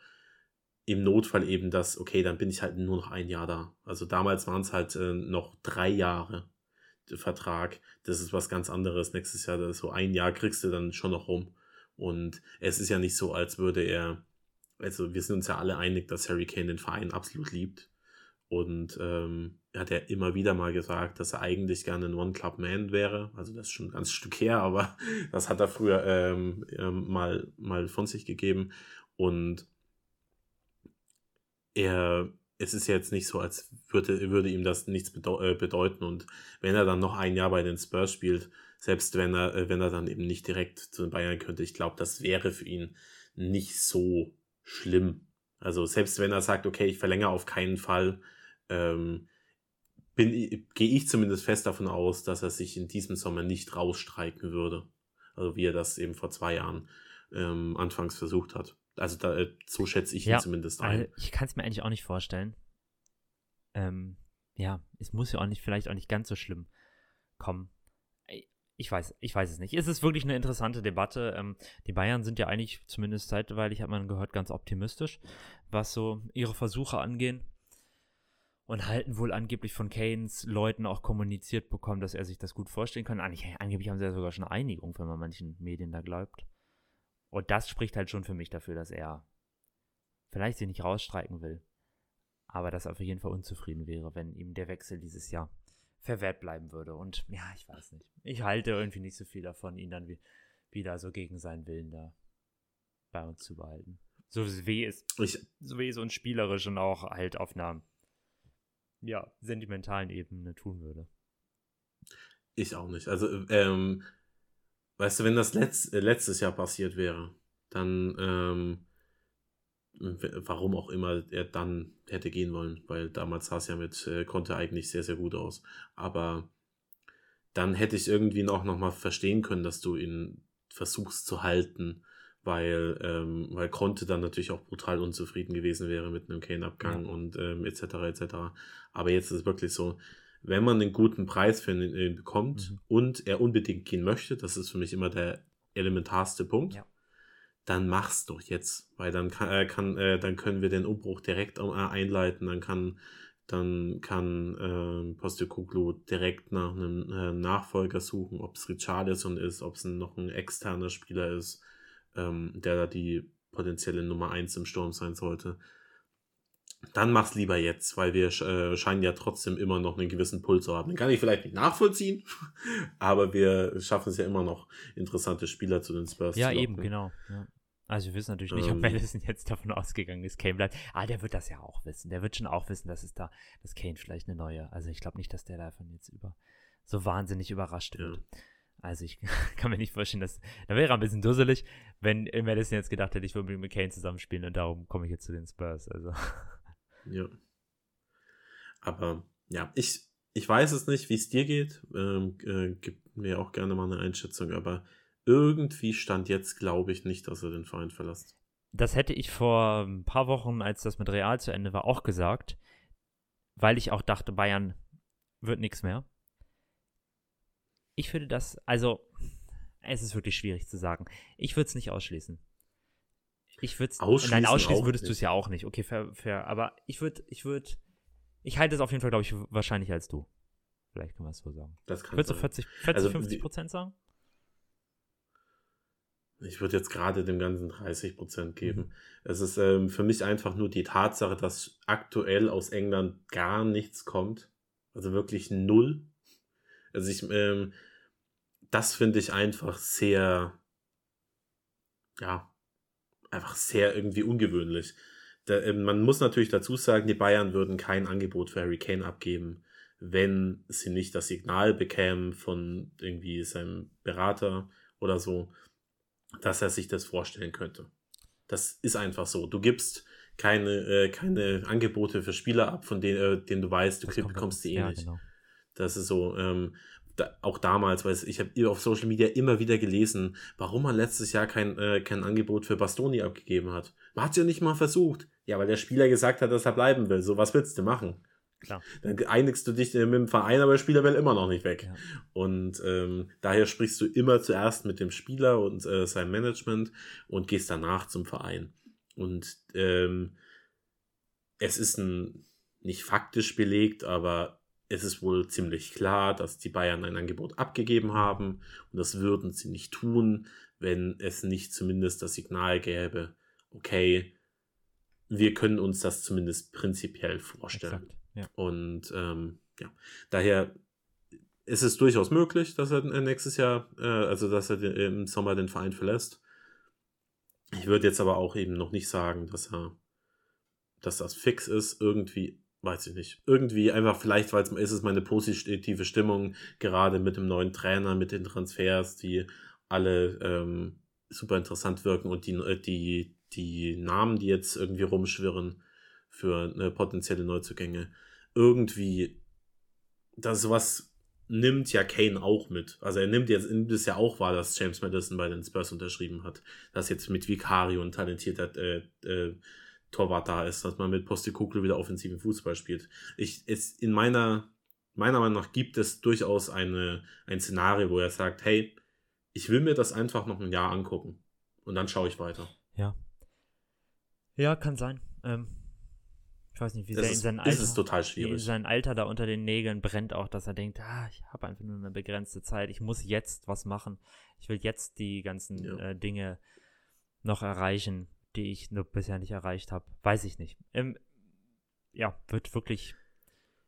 S2: im Notfall eben das, okay, dann bin ich halt nur noch ein Jahr da. Also damals waren es halt äh, noch drei Jahre Vertrag. Das ist was ganz anderes. Nächstes Jahr, so ein Jahr kriegst du dann schon noch rum. Und es ist ja nicht so, als würde er also wir sind uns ja alle einig, dass Harry Kane den Verein absolut liebt. Und ähm, er hat ja immer wieder mal gesagt, dass er eigentlich gerne ein One-Club-Man wäre. Also das ist schon ein ganz Stück her, aber das hat er früher ähm, ähm, mal, mal von sich gegeben. Und er, es ist jetzt nicht so, als würde, würde ihm das nichts bedeu äh, bedeuten. Und wenn er dann noch ein Jahr bei den Spurs spielt, selbst wenn er, äh, wenn er dann eben nicht direkt zu den Bayern könnte, ich glaube, das wäre für ihn nicht so schlimm. Also selbst wenn er sagt, okay, ich verlängere auf keinen Fall, ähm, gehe ich zumindest fest davon aus, dass er sich in diesem Sommer nicht rausstreiken würde. Also wie er das eben vor zwei Jahren ähm, anfangs versucht hat. Also da, äh, so schätze ich
S3: ja,
S2: ihn zumindest ein.
S3: Also ich kann es mir eigentlich auch nicht vorstellen. Ähm, ja, es muss ja auch nicht, vielleicht auch nicht ganz so schlimm kommen. Ich weiß, ich weiß es nicht. Es ist wirklich eine interessante Debatte. Ähm, die Bayern sind ja eigentlich, zumindest zeitweilig hat man gehört, ganz optimistisch, was so ihre Versuche angehen. Und halten wohl angeblich von Keynes Leuten auch kommuniziert bekommen, dass er sich das gut vorstellen kann. Angeblich, haben sie ja sogar schon Einigung, wenn man manchen Medien da glaubt. Und das spricht halt schon für mich dafür, dass er vielleicht sich nicht rausstreiken will. Aber dass er auf jeden Fall unzufrieden wäre, wenn ihm der Wechsel dieses Jahr verwehrt bleiben würde. Und ja, ich weiß nicht. Ich halte irgendwie nicht so viel davon, ihn dann wie, wieder so gegen seinen Willen da bei uns zu behalten. So wie es, ich, so wie es uns spielerisch und auch halt auf einer ja, sentimentalen Ebene tun würde.
S2: Ich auch nicht. Also, ähm, weißt du, wenn das letzt, äh, letztes Jahr passiert wäre, dann ähm, warum auch immer er dann hätte gehen wollen, weil damals sah es ja mit äh, Conte eigentlich sehr, sehr gut aus. Aber dann hätte ich irgendwie noch, noch mal verstehen können, dass du ihn versuchst zu halten, weil, ähm, weil Conte dann natürlich auch brutal unzufrieden gewesen wäre mit einem Kane-Abgang ja. und ähm, etc. etc. Aber jetzt ist es wirklich so, wenn man einen guten Preis für ihn, ihn bekommt mhm. und er unbedingt gehen möchte, das ist für mich immer der elementarste Punkt, ja dann mach's doch jetzt, weil dann kann, äh, kann äh, dann können wir den Umbruch direkt äh, einleiten, dann kann dann kann äh, Postecoglou direkt nach einem äh, Nachfolger suchen, ob es Richarlison ist, ob es noch ein externer Spieler ist, ähm, der da die potenzielle Nummer 1 im Sturm sein sollte. Dann mach's lieber jetzt, weil wir äh, scheinen ja trotzdem immer noch einen gewissen Puls zu haben. Den kann ich vielleicht nicht nachvollziehen, aber wir schaffen es ja immer noch, interessante Spieler zu den Spurs
S3: ja, zu Ja, eben, genau. Ja. Also wir wissen natürlich nicht, ob ähm. Madison jetzt davon ausgegangen ist, Kane bleibt. Ah, der wird das ja auch wissen. Der wird schon auch wissen, dass es da, dass Kane vielleicht eine neue. Also ich glaube nicht, dass der davon jetzt über so wahnsinnig überrascht wird. Ja. Also ich kann mir nicht vorstellen, dass. Da wäre er ein bisschen dusselig, wenn Madison jetzt gedacht hätte, ich würde mit Kane zusammenspielen und darum komme ich jetzt zu den Spurs. Also.
S2: Ja. Aber ja, ich, ich weiß es nicht, wie es dir geht. Ähm, äh, gib mir auch gerne mal eine Einschätzung, aber irgendwie stand jetzt, glaube ich, nicht, dass er den Verein verlässt.
S3: Das hätte ich vor ein paar Wochen, als das mit Real zu Ende war, auch gesagt, weil ich auch dachte, Bayern wird nichts mehr. Ich würde das, also, es ist wirklich schwierig zu sagen. Ich würde es nicht ausschließen. Ich würde es. Nein, ausschließen würdest du es ja auch nicht. Okay, fair, fair. Aber ich würde, ich würde, ich halte es auf jeden Fall, glaube ich, wahrscheinlicher als du. Vielleicht kann man es so sagen.
S2: Das kann
S3: Würdest du 40, 40 also, 50 Prozent sagen?
S2: Ich würde jetzt gerade dem Ganzen 30 Prozent geben. Mhm. Es ist ähm, für mich einfach nur die Tatsache, dass aktuell aus England gar nichts kommt. Also wirklich null. Also ich, ähm, das finde ich einfach sehr, ja, einfach sehr irgendwie ungewöhnlich. Da, äh, man muss natürlich dazu sagen, die Bayern würden kein Angebot für Harry Kane abgeben, wenn sie nicht das Signal bekämen von irgendwie seinem Berater oder so, dass er sich das vorstellen könnte. Das ist einfach so. Du gibst keine, äh, keine Angebote für Spieler ab, von denen, äh, denen du weißt, du das bekommst sie eh ja, nicht. Genau. Das ist so. Ähm, da, auch damals, weil ich habe auf Social Media immer wieder gelesen, warum man letztes Jahr kein, äh, kein Angebot für Bastoni abgegeben hat. Man hat es ja nicht mal versucht. Ja, weil der Spieler gesagt hat, dass er bleiben will. So, was willst du machen?
S3: Klar.
S2: Dann einigst du dich mit dem Verein, aber der Spieler will immer noch nicht weg. Ja. Und ähm, daher sprichst du immer zuerst mit dem Spieler und äh, seinem Management und gehst danach zum Verein. Und ähm, es ist ein, nicht faktisch belegt, aber es ist wohl ziemlich klar, dass die Bayern ein Angebot abgegeben haben und das würden sie nicht tun, wenn es nicht zumindest das Signal gäbe, okay, wir können uns das zumindest prinzipiell vorstellen.
S3: Exakt, ja.
S2: Und ähm, ja, daher ist es durchaus möglich, dass er nächstes Jahr, äh, also dass er im Sommer den Verein verlässt. Ich würde jetzt aber auch eben noch nicht sagen, dass er, dass das fix ist. Irgendwie, weiß ich nicht. Irgendwie einfach vielleicht, weil es ist es meine positive Stimmung, gerade mit dem neuen Trainer, mit den Transfers, die alle ähm, super interessant wirken und die, äh, die, die Namen, die jetzt irgendwie rumschwirren für äh, potenzielle Neuzugänge, irgendwie, das sowas nimmt ja Kane auch mit. Also er nimmt jetzt nimmt es ja auch wahr, dass James Madison bei den Spurs unterschrieben hat, dass jetzt mit Vicario ein talentierter äh, äh, Torwart da ist, dass man mit Postecoglou wieder offensiven Fußball spielt. Ich es in meiner meiner Meinung nach gibt es durchaus eine ein Szenario, wo er sagt, hey, ich will mir das einfach noch ein Jahr angucken und dann schaue ich weiter.
S3: Ja. Ja, kann sein. Ähm, ich weiß nicht, wie sehr in
S2: ist,
S3: sein
S2: ist
S3: Alter,
S2: es total
S3: wie
S2: schwierig.
S3: sein Alter da unter den Nägeln brennt auch, dass er denkt, ah, ich habe einfach nur eine begrenzte Zeit, ich muss jetzt was machen. Ich will jetzt die ganzen
S2: Ja.
S3: äh, Dinge noch erreichen, die ich nur bisher nicht erreicht habe. Weiß ich nicht. Ähm, ja, wird wirklich,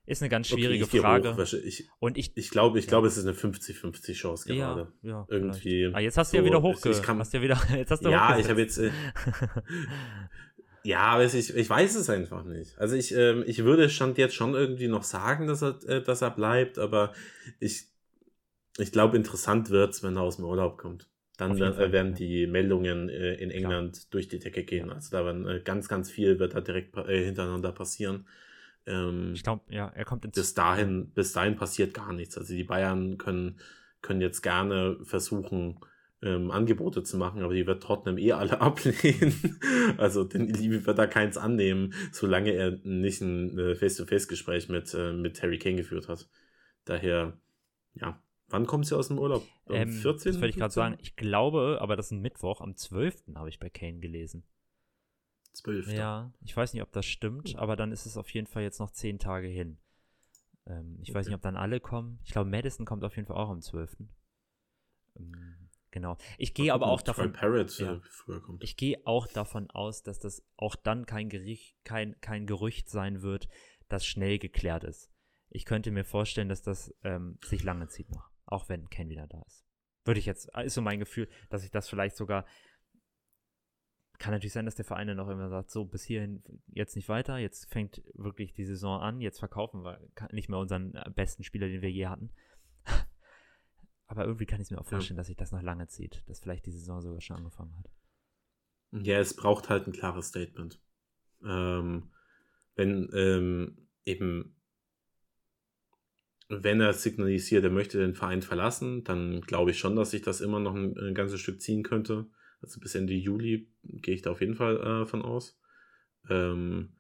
S3: ist eine ganz schwierige
S2: ich gehe
S3: Frage.
S2: Hoch. Ich,
S3: Und ich,
S2: ich glaube, ich
S3: Ja.
S2: glaube, es ist eine 50-50 Chance gerade.
S3: ja, ja,
S2: Irgendwie.
S3: Ah, jetzt hast du ja
S2: so,
S3: wieder
S2: es-
S3: hochge...
S2: ich kann-
S3: hast du ja wieder, jetzt hast du
S2: Ja, ich habe jetzt. Äh, ja, aber es- ich, ich weiß es einfach nicht. Also ich, ähm, ich würde stand jetzt schon irgendwie noch sagen, dass er, äh, dass er bleibt, aber ich, ich glaube, interessant wird's, wenn er aus dem Urlaub kommt. Dann äh,
S3: Fall,
S2: werden
S3: ja.
S2: die Meldungen äh, in England durch die Decke gehen. Also da werden äh, ganz, ganz viel wird da direkt äh, hintereinander passieren. Ähm,
S3: Ich glaube, ja, er kommt ins...
S2: bis dahin, bis dahin passiert gar nichts. Also die Bayern können, können jetzt gerne versuchen, ähm, Angebote zu machen, aber die wird Tottenham eh alle ablehnen. also den Liebe wird da keins annehmen, solange er nicht ein äh, Face-to-Face-Gespräch mit, äh, mit Harry Kane geführt hat. Daher, ja. Wann kommt sie aus dem Urlaub? Am
S3: Ähm,
S2: 14.
S3: Das wollte ich gerade
S2: 15.?
S3: sagen. Ich glaube, aber das ist ein Mittwoch, am 12. habe ich bei Kane gelesen.
S2: 12.
S3: Ja, ich weiß nicht, ob das stimmt, aber dann ist es auf jeden Fall jetzt noch zehn Tage hin. Ähm, ich weiß
S2: Okay.
S3: nicht, ob dann alle kommen. Ich glaube, Madison kommt auf jeden Fall auch am 12. Ähm, genau. Ich gehe aber auch davon,
S2: Parrott
S3: ja.
S2: äh,
S3: ich gehe auch davon aus, dass das auch dann kein, Gericht, kein, kein Gerücht sein wird, das schnell geklärt ist. Ich könnte mir vorstellen, dass das ähm, sich lange zieht noch, auch wenn Ken wieder da ist. Würde ich jetzt, ist so mein Gefühl, dass ich das vielleicht sogar, kann natürlich sein, dass der Verein dann auch immer sagt, so bis hierhin jetzt nicht weiter, jetzt fängt wirklich die Saison an, jetzt verkaufen wir nicht mehr unseren äh, besten Spieler, den wir je hatten. Aber irgendwie kann ich mir auch
S2: Ja.
S3: vorstellen, dass sich das noch lange zieht, dass vielleicht die Saison sogar schon angefangen hat.
S2: Ja, es braucht halt ein klares Statement. Ähm, wenn ähm, eben, wenn er signalisiert, er möchte den Verein verlassen, dann glaube ich schon, dass sich das immer noch ein, ein ganzes Stück ziehen könnte. Also bis Ende Juli gehe ich da auf jeden Fall äh, von aus. Ähm,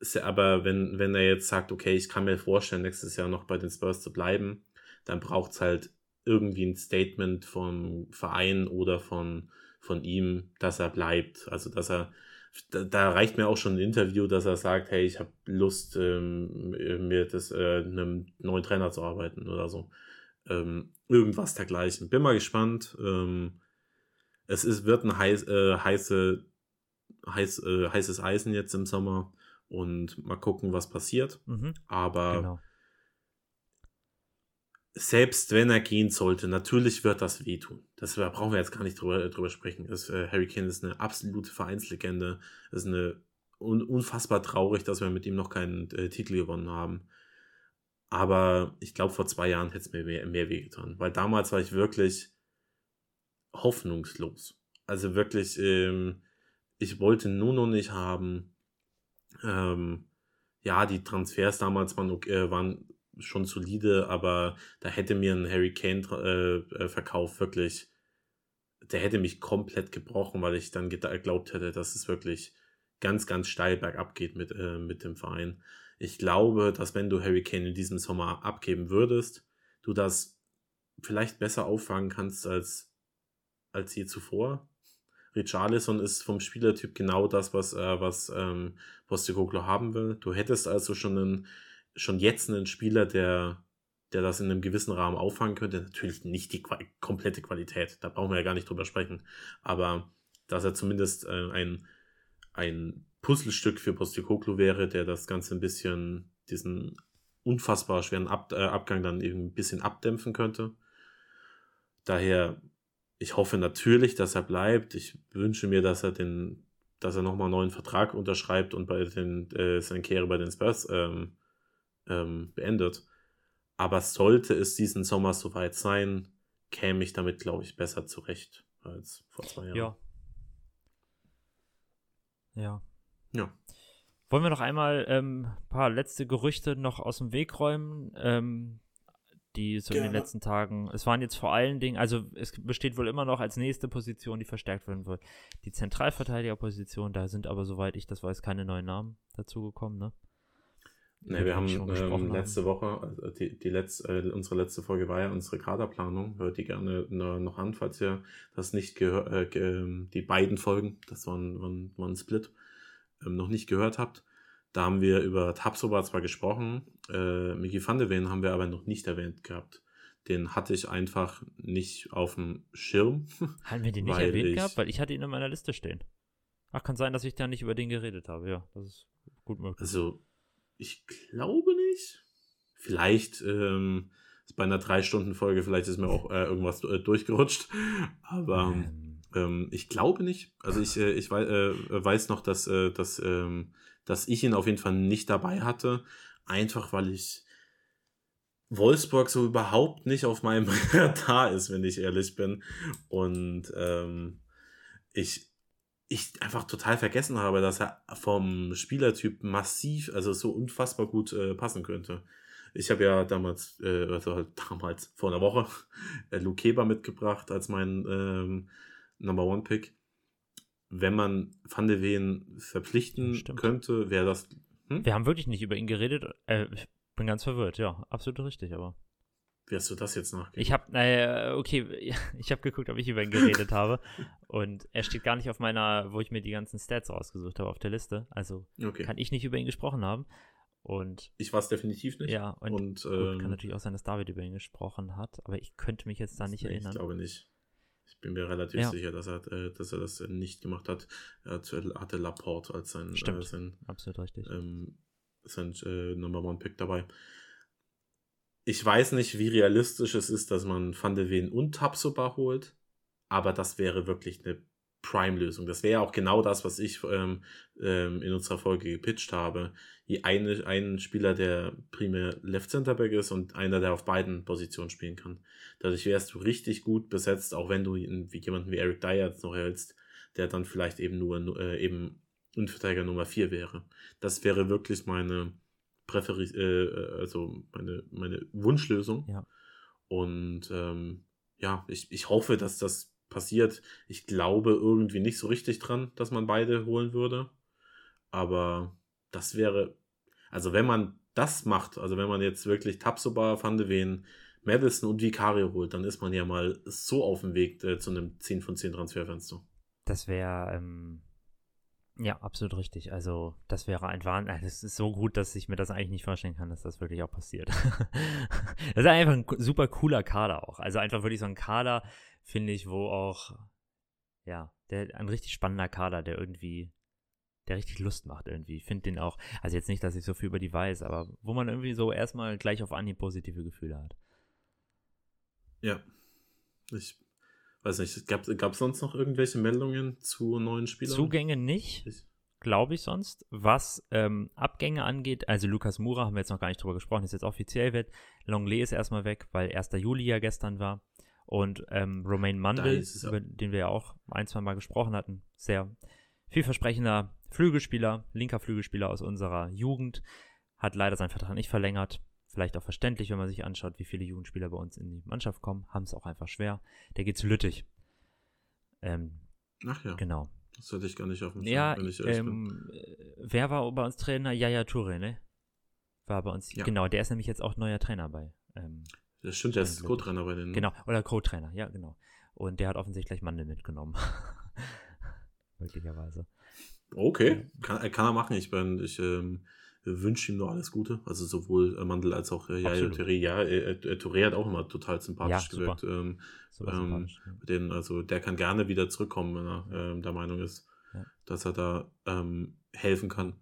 S2: ja aber wenn, wenn er jetzt sagt, okay, ich kann mir vorstellen, nächstes Jahr noch bei den Spurs zu bleiben, dann braucht es halt irgendwie ein Statement vom Verein oder von, von ihm, dass er bleibt. Also dass er, da, da reicht mir auch schon ein Interview, dass er sagt, hey, ich habe Lust, ähm, mir das äh, einem neuen Trainer zu arbeiten oder so. Ähm, irgendwas dergleichen. Bin mal gespannt. Ähm, es ist, wird ein heiß, äh, heiße, heiß, äh, heißes Eisen jetzt im Sommer und mal gucken, was passiert.
S3: Mhm,
S2: Aber
S3: genau.
S2: Selbst wenn er gehen sollte, natürlich wird das wehtun. Das da brauchen wir jetzt gar nicht drüber, drüber sprechen. Das, äh, Harry Kane ist eine absolute Vereinslegende. Es ist eine un, unfassbar traurig, dass wir mit ihm noch keinen äh, Titel gewonnen haben. Aber ich glaube, vor zwei Jahren hätte es mir mehr, mehr wehgetan. Weil damals war ich wirklich hoffnungslos. Also wirklich, ähm, ich wollte Nuno nicht haben. Ähm, ja, die Transfers damals waren, okay, äh, waren schon solide, aber da hätte mir ein Harry Kane äh, äh, wirklich, der hätte mich komplett gebrochen, weil ich dann geglaubt hätte, dass es wirklich ganz, ganz steil bergab geht mit, äh, mit dem Verein. Ich glaube, dass wenn du Harry Kane in diesem Sommer abgeben würdest, du das vielleicht besser auffangen kannst als, als je zuvor. Richarlison ist vom Spielertyp genau das, was, äh, was ähm, Postecoglou haben will. Du hättest also schon einen, schon jetzt einen Spieler, der, der das in einem gewissen Rahmen auffangen könnte. Natürlich nicht die Qua komplette Qualität, da brauchen wir ja gar nicht drüber sprechen. Aber dass er zumindest äh, ein, ein Puzzlestück für Postecoglou wäre, der das Ganze ein bisschen, diesen unfassbar schweren Ab äh, Abgang dann eben ein bisschen abdämpfen könnte. Daher, ich hoffe natürlich, dass er bleibt. Ich wünsche mir, dass er den, dass er nochmal einen neuen Vertrag unterschreibt und bei den, äh, Karriere bei den Spurs ähm, ähm, beendet. Aber sollte es diesen Sommer soweit sein, käme ich damit, glaube ich, besser zurecht als vor zwei Jahren.
S3: Ja. Ja.
S2: Ja.
S3: Wollen wir noch einmal ein ähm, paar letzte Gerüchte noch aus dem Weg räumen, ähm, die so in den letzten Tagen, es waren jetzt vor allen Dingen, also es besteht wohl immer noch als nächste Position, die verstärkt werden wird, die Zentralverteidigerposition, da sind aber, soweit ich das weiß, keine neuen Namen dazugekommen, ne?
S2: Ne, wir haben ähm, letzte Woche, also die, die letzte, äh, unsere letzte Folge war ja unsere Kaderplanung. Hört die gerne noch an, falls ihr das nicht gehört, äh, ge ähm, die beiden Folgen, das waren, waren, waren Split, ähm, noch nicht gehört habt. Da haben wir über Tabsoba zwar gesprochen, äh, Mickey van de Ven haben wir aber noch nicht erwähnt gehabt. Den hatte ich einfach nicht auf dem Schirm.
S3: Haben wir den nicht erwähnt ich, gehabt? Weil ich hatte ihn in meiner Liste stehen. Ach, kann sein, dass ich da nicht über den geredet habe. Ja, das ist gut möglich.
S2: Also, ich glaube nicht. Vielleicht ähm, ist bei einer drei Stunden Folge vielleicht ist mir auch äh, irgendwas äh, durchgerutscht, aber ähm. ich glaube nicht. Also ich äh, ich weiß, äh, weiß noch, dass äh, dass ähm, dass ich ihn auf jeden Fall nicht dabei hatte, einfach weil ich Wolfsburg so überhaupt nicht auf meinem Radar ist, wenn ich ehrlich bin und ähm, ich ich einfach total vergessen habe, dass er vom Spielertyp massiv, also so unfassbar gut äh, passen könnte. Ich habe ja damals, äh, also halt damals vor einer Woche, äh, Luke Keber mitgebracht als mein ähm, Number One Pick. Wenn man Van de Ven verpflichten Stimmt. könnte, wäre das.
S3: Hm? Wir haben wirklich nicht über ihn geredet. Äh, ich bin ganz verwirrt, ja, absolut richtig, aber.
S2: Wie hast du das jetzt nachgeguckt?
S3: Ich habe, naja, okay, ich habe geguckt, ob ich über ihn geredet habe. Und er steht gar nicht auf meiner, wo ich mir die ganzen Stats rausgesucht habe, auf der Liste. Also okay. kann ich nicht über ihn gesprochen haben. Und
S2: ich war es definitiv nicht.
S3: Ja, und, und gut, ähm, kann natürlich auch sein, dass David über ihn gesprochen hat, aber ich könnte mich jetzt da nicht erinnern.
S2: Ich glaube nicht. Ich bin mir relativ ja. sicher, dass er, äh, dass er das nicht gemacht hat. Er hatte Laporte als sein,
S3: Stimmt,
S2: äh, sein,
S3: absolut richtig.
S2: Ähm, sein äh, Number One Pick dabei. Ich weiß nicht, wie realistisch es ist, dass man Van de Ven und Tapsoba holt, aber das wäre wirklich eine Prime-Lösung. Das wäre auch genau das, was ich ähm, ähm, in unserer Folge gepitcht habe. Die eine, einen Spieler, der primär Left Center Back ist und einer, der auf beiden Positionen spielen kann. Dadurch wärst du richtig gut besetzt, auch wenn du wie jemanden wie Eric Dyer noch hältst, der dann vielleicht eben nur äh, eben Innenverteidiger Nummer 4 wäre. Das wäre wirklich meine Präferi äh, äh, also meine, meine Wunschlösung.
S3: Ja.
S2: Und ähm, ja, ich, ich hoffe, dass das passiert. Ich glaube irgendwie nicht so richtig dran, dass man beide holen würde. Aber das wäre, also wenn man das macht, also wenn man jetzt wirklich Tapsoba, Van de Ven, Madison und Vicario holt, dann ist man ja mal so auf dem Weg äh, zu einem 10 von 10 Transferfenster.
S3: Das wäre ähm, ja, absolut richtig. Also, das wäre ein Wahnsinn. Es ist so gut, dass ich mir das eigentlich nicht vorstellen kann, dass das wirklich auch passiert. das ist einfach ein super cooler Kader auch. Also, einfach wirklich so ein Kader, finde ich, wo auch, ja, der, ein richtig spannender Kader, der irgendwie, der richtig Lust macht irgendwie. Ich finde den auch, also jetzt nicht, dass ich so viel über die weiß, aber wo man irgendwie so erstmal gleich auf Anhieb positive Gefühle hat.
S2: Ja. Ich weiß nicht, gab es sonst noch irgendwelche Meldungen zu neuen Spielern?
S3: Zugänge nicht, glaube ich sonst. Was ähm, Abgänge angeht, also Lukas Mura haben wir jetzt noch gar nicht drüber gesprochen, ist jetzt offiziell wird. Longley ist erstmal weg, weil 1. Juli ja gestern war. Und ähm, Romain Mandel, über den wir ja auch ein, zwei Mal gesprochen hatten, sehr vielversprechender Flügelspieler, linker Flügelspieler aus unserer Jugend, hat leider seinen Vertrag nicht verlängert. Vielleicht auch verständlich, wenn man sich anschaut, wie viele Jugendspieler bei uns in die Mannschaft kommen. Haben es auch einfach schwer. Der geht zu Lüttich. Ähm,
S2: Ach ja.
S3: Genau.
S2: Das hatte ich gar nicht auf dem
S3: Schirm, ja, wenn ich ähm, Wer war bei uns Trainer? Yaya Touré, ne? War bei uns. Ja. Genau, der ist nämlich jetzt auch neuer Trainer bei. Ähm,
S2: das stimmt, der ist Co-Trainer bei denen.
S3: Ne? Genau, oder Co-Trainer, ja, genau. Und der hat offensichtlich Mandel mitgenommen. Möglicherweise.
S2: Okay, kann, kann er machen. Ich bin, ich ähm, wünsche ihm nur alles Gute. Also sowohl Mandel als auch äh, Yaya Touré. Ja, äh, äh, Touré hat auch immer total sympathisch ja, gewirkt. Ähm, ähm, den, also der kann gerne wieder zurückkommen, wenn er äh, der Meinung ist.
S3: Ja.
S2: dass er da ähm, helfen kann.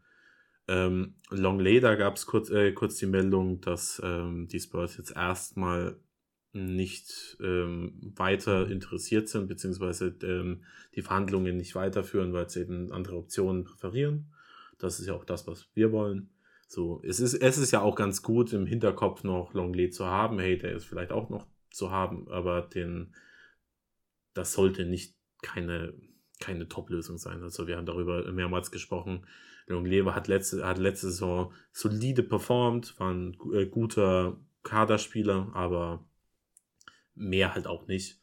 S2: Ähm, Longley, da gab es kurz, äh, kurz die Meldung, dass ähm, die Spurs jetzt erstmal nicht ähm, weiter interessiert sind, beziehungsweise ähm, die Verhandlungen nicht weiterführen, weil sie eben andere Optionen präferieren. Das ist ja auch das, was wir wollen. So, es ist, es ist ja auch ganz gut, im Hinterkopf noch Longley zu haben. Hey, der ist vielleicht auch noch zu haben, aber den, das sollte nicht keine, keine Top-Lösung sein. Also wir haben darüber mehrmals gesprochen. Longley hat letzte, hat letzte Saison solide performt, war ein äh, guter Kaderspieler, aber mehr halt auch nicht.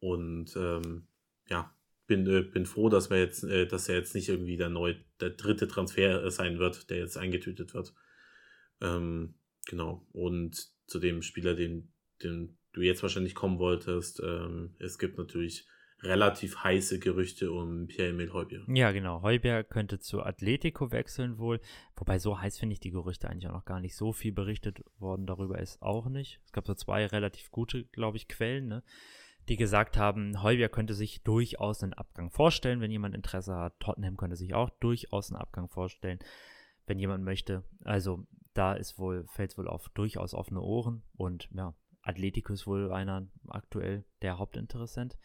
S2: Und ähm, ja, bin, äh, bin froh, dass wir jetzt, äh, dass er jetzt nicht irgendwie der neu, der dritte Transfer sein wird, der jetzt eingetütet wird. Ähm, genau. Und zu dem Spieler, den, den du jetzt wahrscheinlich kommen wolltest, ähm, es gibt natürlich relativ heiße Gerüchte um Pierre-Emil Heubier.
S3: Ja, genau. Heubier könnte zu Atletico wechseln wohl. Wobei so heiß finde ich die Gerüchte eigentlich auch noch gar nicht. So viel berichtet worden darüber ist auch nicht. Es gab so zwei relativ gute, glaube ich, Quellen, ne? Die gesagt haben, Heubier könnte sich durchaus einen Abgang vorstellen, wenn jemand Interesse hat. Tottenham könnte sich auch durchaus einen Abgang vorstellen, wenn jemand möchte. Also da ist wohl, fällt es wohl auf durchaus offene Ohren und ja, Atletico ist wohl einer aktuell der Hauptinteressent.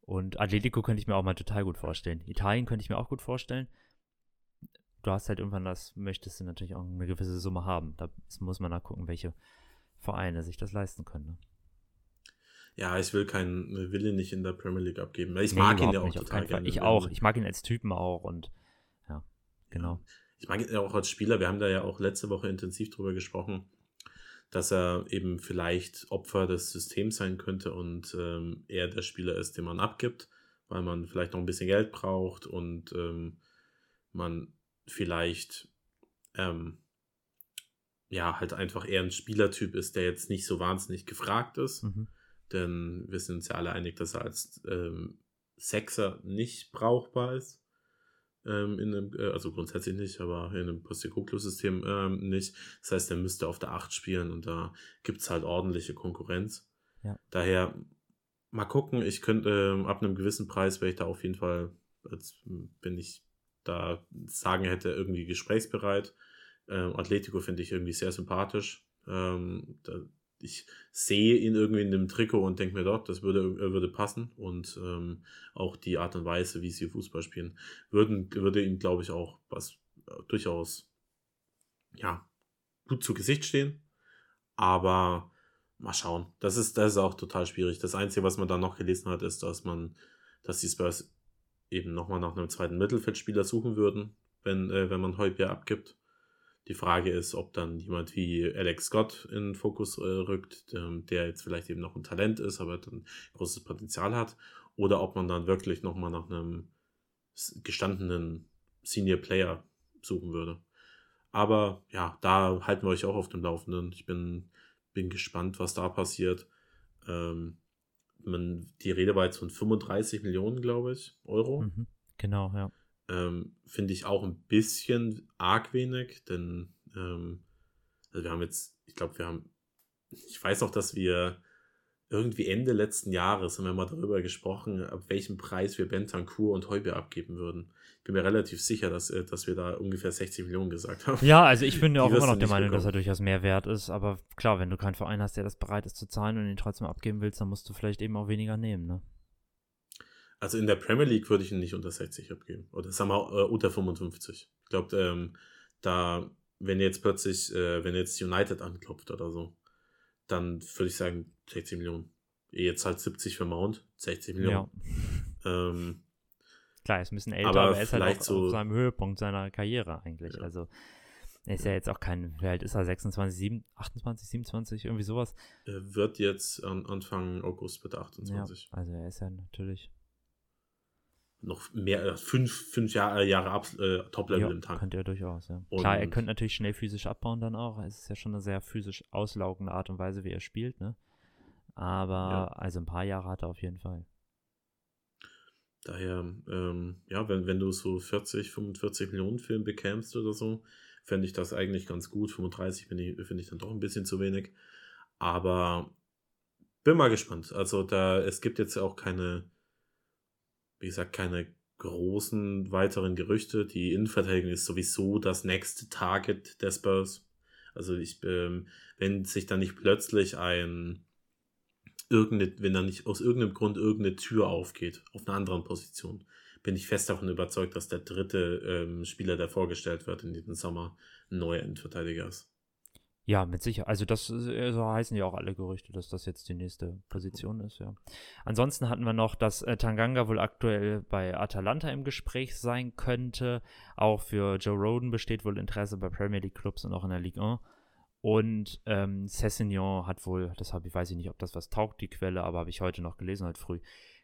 S3: Und Atletico könnte ich mir auch mal total gut vorstellen. Italien könnte ich mir auch gut vorstellen. Du hast halt irgendwann das, möchtest du natürlich auch eine gewisse Summe haben. Da muss man gucken, welche Vereine sich das leisten können. Ne?
S2: Ja, ich will keinen Wille nicht in der Premier League abgeben. Ich nee, mag ihn ja auch nicht, total gerne.
S3: Ich auch. Ich mag ihn als Typen auch und ja, genau. Ja.
S2: Ich mag ihn auch als Spieler. Wir haben da ja auch letzte Woche intensiv drüber gesprochen dass er eben vielleicht Opfer des Systems sein könnte und ähm, er der Spieler ist, den man abgibt, weil man vielleicht noch ein bisschen Geld braucht und ähm, man vielleicht ähm, ja halt einfach eher ein Spielertyp ist, der jetzt nicht so wahnsinnig gefragt ist. Mhm. Denn wir sind uns ja alle einig, dass er als ähm, Sechser nicht brauchbar ist ähm, in einem, äh, also grundsätzlich nicht, aber in einem Postecoglou-System ähm, nicht. Das heißt, er müsste auf der 8 spielen und da gibt es halt ordentliche Konkurrenz.
S3: Ja.
S2: Daher mal gucken, ich könnte ähm, ab einem gewissen Preis wäre ich da auf jeden Fall, als wenn ich da sagen hätte, irgendwie gesprächsbereit. Ähm, Atletico finde ich irgendwie sehr sympathisch. Ähm, da ich sehe ihn irgendwie in dem Trikot und denke mir doch, das würde, äh, würde passen. Und ähm, auch die Art und Weise, wie sie Fußball spielen, würden, würde ihm, glaube ich, auch was äh, durchaus ja, gut zu Gesicht stehen. Aber mal schauen. Das ist, das ist auch total schwierig. Das Einzige, was man da noch gelesen hat, ist, dass man, dass die Spurs eben nochmal nach einem zweiten Mittelfeldspieler suchen würden, wenn, äh, wenn man Heubier abgibt. Die Frage ist, ob dann jemand wie Alex Scott in den Fokus äh, rückt, ähm, der jetzt vielleicht eben noch ein Talent ist, aber dann großes Potenzial hat, oder ob man dann wirklich nochmal nach einem gestandenen Senior Player suchen würde. Aber ja, da halten wir euch auch auf dem Laufenden. Ich bin, bin gespannt, was da passiert. Ähm, man, die Rede war jetzt von 35 Millionen, glaube ich, Euro. Mhm,
S3: genau, ja.
S2: Ähm, Finde ich auch ein bisschen arg wenig, denn ähm, also wir haben jetzt, ich glaube, wir haben, ich weiß auch, dass wir irgendwie Ende letzten Jahres haben wir mal darüber gesprochen, ab welchem Preis wir Bentancur und Heuber abgeben würden. Ich bin mir relativ sicher, dass, äh, dass wir da ungefähr 60 Millionen gesagt haben.
S3: Ja, also ich bin ja auch immer noch der Meinung, bekommen. dass er durchaus mehr wert ist. Aber klar, wenn du keinen Verein hast, der das bereit ist zu zahlen und ihn trotzdem abgeben willst, dann musst du vielleicht eben auch weniger nehmen, ne?
S2: Also in der Premier League würde ich ihn nicht unter 60 abgeben. Oder sagen wir äh, unter 55. Ich glaube, ähm, da, wenn jetzt plötzlich, äh, wenn jetzt United anklopft oder so, dann würde ich sagen 60 Millionen. Jetzt halt 70 für Mount, 60 Millionen. Ja. Ähm,
S3: Klar, er ist ein bisschen älter, aber, aber er ist halt auch so, auf seinem Höhepunkt seiner Karriere eigentlich. Ja. Also er ist ja jetzt auch kein, wie alt ist er, 26, 7, 28, 27, irgendwie sowas.
S2: Er wird jetzt an Anfang August bitte 28.
S3: Ja, also er ist ja natürlich
S2: noch mehr, äh, fünf, fünf Jahre, Jahre ab, äh, Top-Level
S3: ja,
S2: im Tank.
S3: Könnte er durchaus, ja. Und Klar, er könnte natürlich schnell physisch abbauen dann auch. Es ist ja schon eine sehr physisch auslaugende Art und Weise, wie er spielt, ne? Aber ja. also ein paar Jahre hat er auf jeden Fall.
S2: Daher, ähm, ja, wenn, wenn du so 40, 45 Millionen Film bekämst oder so, fände ich das eigentlich ganz gut. 35 finde ich, find ich dann doch ein bisschen zu wenig. Aber bin mal gespannt. Also da, es gibt jetzt auch keine wie gesagt, keine großen weiteren Gerüchte. Die Innenverteidigung ist sowieso das nächste Target der Spurs. Also ich, ähm, wenn sich da nicht plötzlich ein irgendeine, wenn da nicht aus irgendeinem Grund irgendeine Tür aufgeht auf einer anderen Position, bin ich fest davon überzeugt, dass der dritte ähm, Spieler, der vorgestellt wird in diesem Sommer, ein neuer Innenverteidiger ist.
S3: Ja, mit Sicherheit. Also das äh, so heißen ja auch alle Gerüchte, dass das jetzt die nächste Position ist, ja. Ansonsten hatten wir noch, dass äh, Tanganga wohl aktuell bei Atalanta im Gespräch sein könnte. Auch für Joe Roden besteht wohl Interesse bei Premier League Clubs und auch in der Ligue 1. Und ähm, Cessignon hat wohl, das habe ich weiß ich nicht, ob das was taugt, die Quelle, aber habe ich heute noch gelesen, heute früh,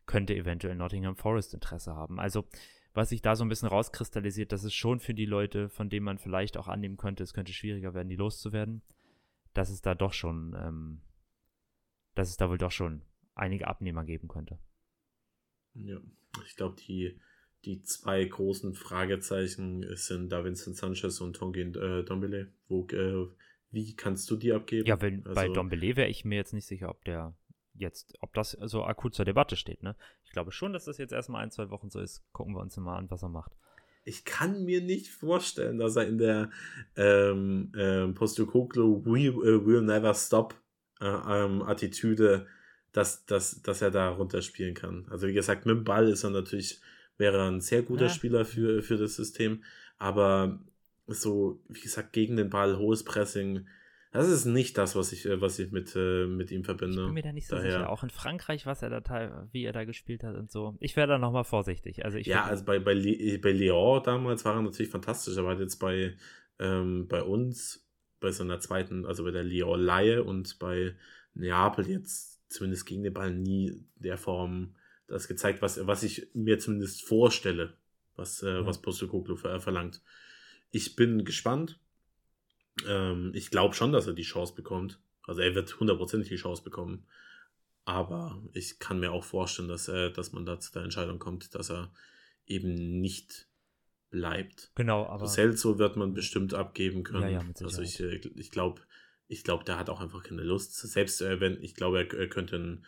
S3: könnte eventuell Nottingham Forest Interesse haben. Also was sich da so ein bisschen rauskristallisiert, das ist schon für die Leute, von denen man vielleicht auch annehmen könnte, es könnte schwieriger werden, die loszuwerden, dass es da doch schon, ähm, dass es da wohl doch schon einige Abnehmer geben könnte.
S2: Ja, ich glaube, die, die zwei großen Fragezeichen sind da Vincent Sanchez und Tongi äh, Dombele. Wo, äh, wie kannst du die abgeben?
S3: Ja, wenn, also, bei Dombele wäre ich mir jetzt nicht sicher, ob der jetzt, ob das so akut zur Debatte steht. Ne? Ich glaube schon, dass das jetzt erstmal ein, zwei Wochen so ist. Gucken wir uns mal an, was er macht.
S2: Ich kann mir nicht vorstellen, dass er in der ähm, ähm, Postokoglu We uh, Will Never Stop äh, ähm, Attitüde, dass, dass, dass er da runterspielen kann. Also wie gesagt, mit dem Ball ist er natürlich, wäre er ein sehr guter ja. Spieler für, für das System, aber so, wie gesagt, gegen den Ball, hohes Pressing, das ist nicht das, was ich, äh, was ich mit, äh, mit ihm verbinde. Ich
S3: bin mir da nicht so Daher. sicher. Auch in Frankreich, was er da wie er da gespielt hat und so. Ich wäre da nochmal vorsichtig. Also ich
S2: ja, also bei, bei, bei Lyon damals war er natürlich fantastisch, aber jetzt bei, ähm, bei uns, bei seiner zweiten, also bei der Lyon-Leihe und bei Neapel jetzt zumindest gegen den Ball nie der Form das gezeigt, was, was ich mir zumindest vorstelle, was, äh, ja. was Postecoglou verlangt. Ich bin gespannt ähm, ich glaube schon, dass er die Chance bekommt. Also er wird hundertprozentig die Chance bekommen. Aber ich kann mir auch vorstellen, dass er, dass man da zu der Entscheidung kommt, dass er eben nicht bleibt.
S3: Genau, aber.
S2: Celso wird man bestimmt abgeben können. Ja, ja, mit also ich, äh, ich glaube, ich glaube, der hat auch einfach keine Lust. Selbst äh, wenn, ich glaube, er könnte ein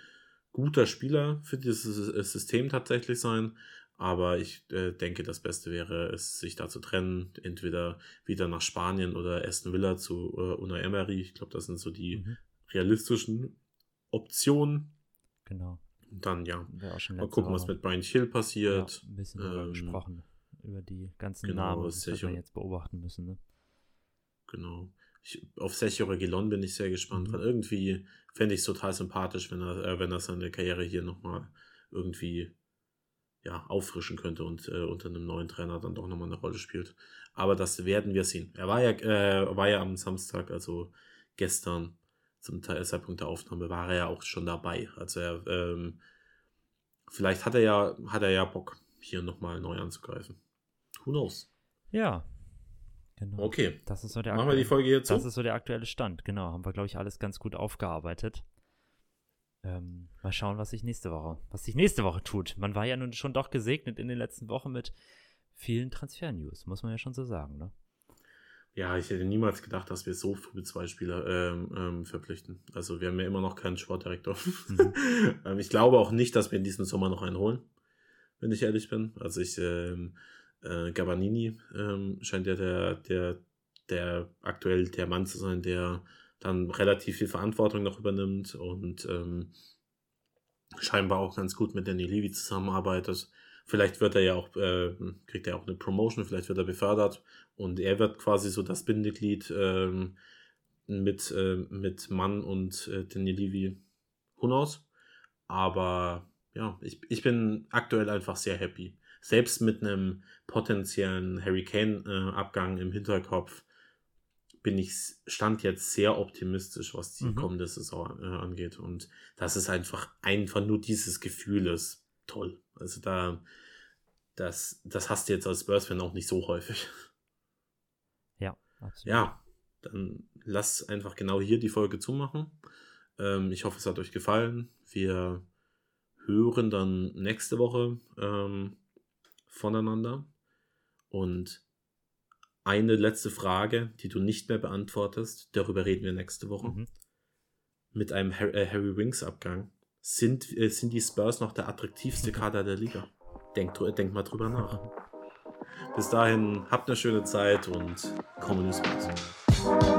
S2: guter Spieler für dieses System tatsächlich sein. Aber ich äh, denke, das Beste wäre es, sich da zu trennen. Entweder wieder nach Spanien oder Aston Villa zu äh, Una Emery. Ich glaube, das sind so die mhm. realistischen Optionen.
S3: Genau.
S2: Und dann, ja, mal gucken, was mit Brian Hill passiert.
S3: Ja, ein bisschen ähm, gesprochen. Über die ganzen genau, Namen, die wir jetzt beobachten müssen. Ne?
S2: Genau. Ich, auf Sergio Reguilon bin ich sehr gespannt, mhm. weil irgendwie fände ich es total sympathisch, wenn er, äh, wenn er seine Karriere hier nochmal irgendwie ja, auffrischen könnte und äh, unter einem neuen Trainer dann doch nochmal eine Rolle spielt. Aber das werden wir sehen. Er war ja, äh, war ja am Samstag, also gestern zum Zeitpunkt der Aufnahme, war er ja auch schon dabei. Also er, ähm, vielleicht hat er ja, hat er ja Bock, hier nochmal neu anzugreifen. Who knows?
S3: Ja. Genau.
S2: Okay.
S3: Das ist so der
S2: Machen wir die Folge jetzt
S3: Das ist so der aktuelle Stand, genau. Haben wir, glaube ich, alles ganz gut aufgearbeitet. Ähm, mal schauen, was sich nächste Woche, was sich nächste Woche tut. Man war ja nun schon doch gesegnet in den letzten Wochen mit vielen Transfer-News, muss man ja schon so sagen, ne?
S2: Ja, ich hätte niemals gedacht, dass wir so früh zwei Spieler ähm, ähm, verpflichten. Also wir haben ja immer noch keinen Sportdirektor. Mhm. ähm, ich glaube auch nicht, dass wir in diesem Sommer noch einen holen, wenn ich ehrlich bin. Also ich, ähm, äh, Gabanini ähm, scheint ja der, der, der aktuell der Mann zu sein, der dann relativ viel Verantwortung noch übernimmt und ähm, scheinbar auch ganz gut mit Danny Levy zusammenarbeitet. Vielleicht wird er ja auch, äh, kriegt er auch eine Promotion, vielleicht wird er befördert und er wird quasi so das Bindeglied ähm, mit, äh, mit Mann und äh, Danny Levy. Who? Aber ja, ich, ich bin aktuell einfach sehr happy. Selbst mit einem potenziellen äh, im Hinterkopf bin ich stand jetzt sehr optimistisch, was die mhm. kommende Saison äh, angeht. Und das ist einfach, einfach nur dieses Gefühl ist toll. Also da, das, das hast du jetzt als Spurs-Fan auch nicht so häufig.
S3: Ja, absolut.
S2: Ja, dann lass einfach genau hier die Folge zumachen. Ähm, ich hoffe, es hat euch gefallen. Wir hören dann nächste Woche ähm, voneinander. Und eine letzte Frage, die du nicht mehr beantwortest. Darüber reden wir nächste Woche. Mhm. Mit einem Harry, äh, Harry Winks Abgang. Sind, äh, sind die Spurs noch der attraktivste Kader der Liga? denkt, denkt mal drüber nach. Bis dahin, habt eine schöne Zeit und kommen Spaß.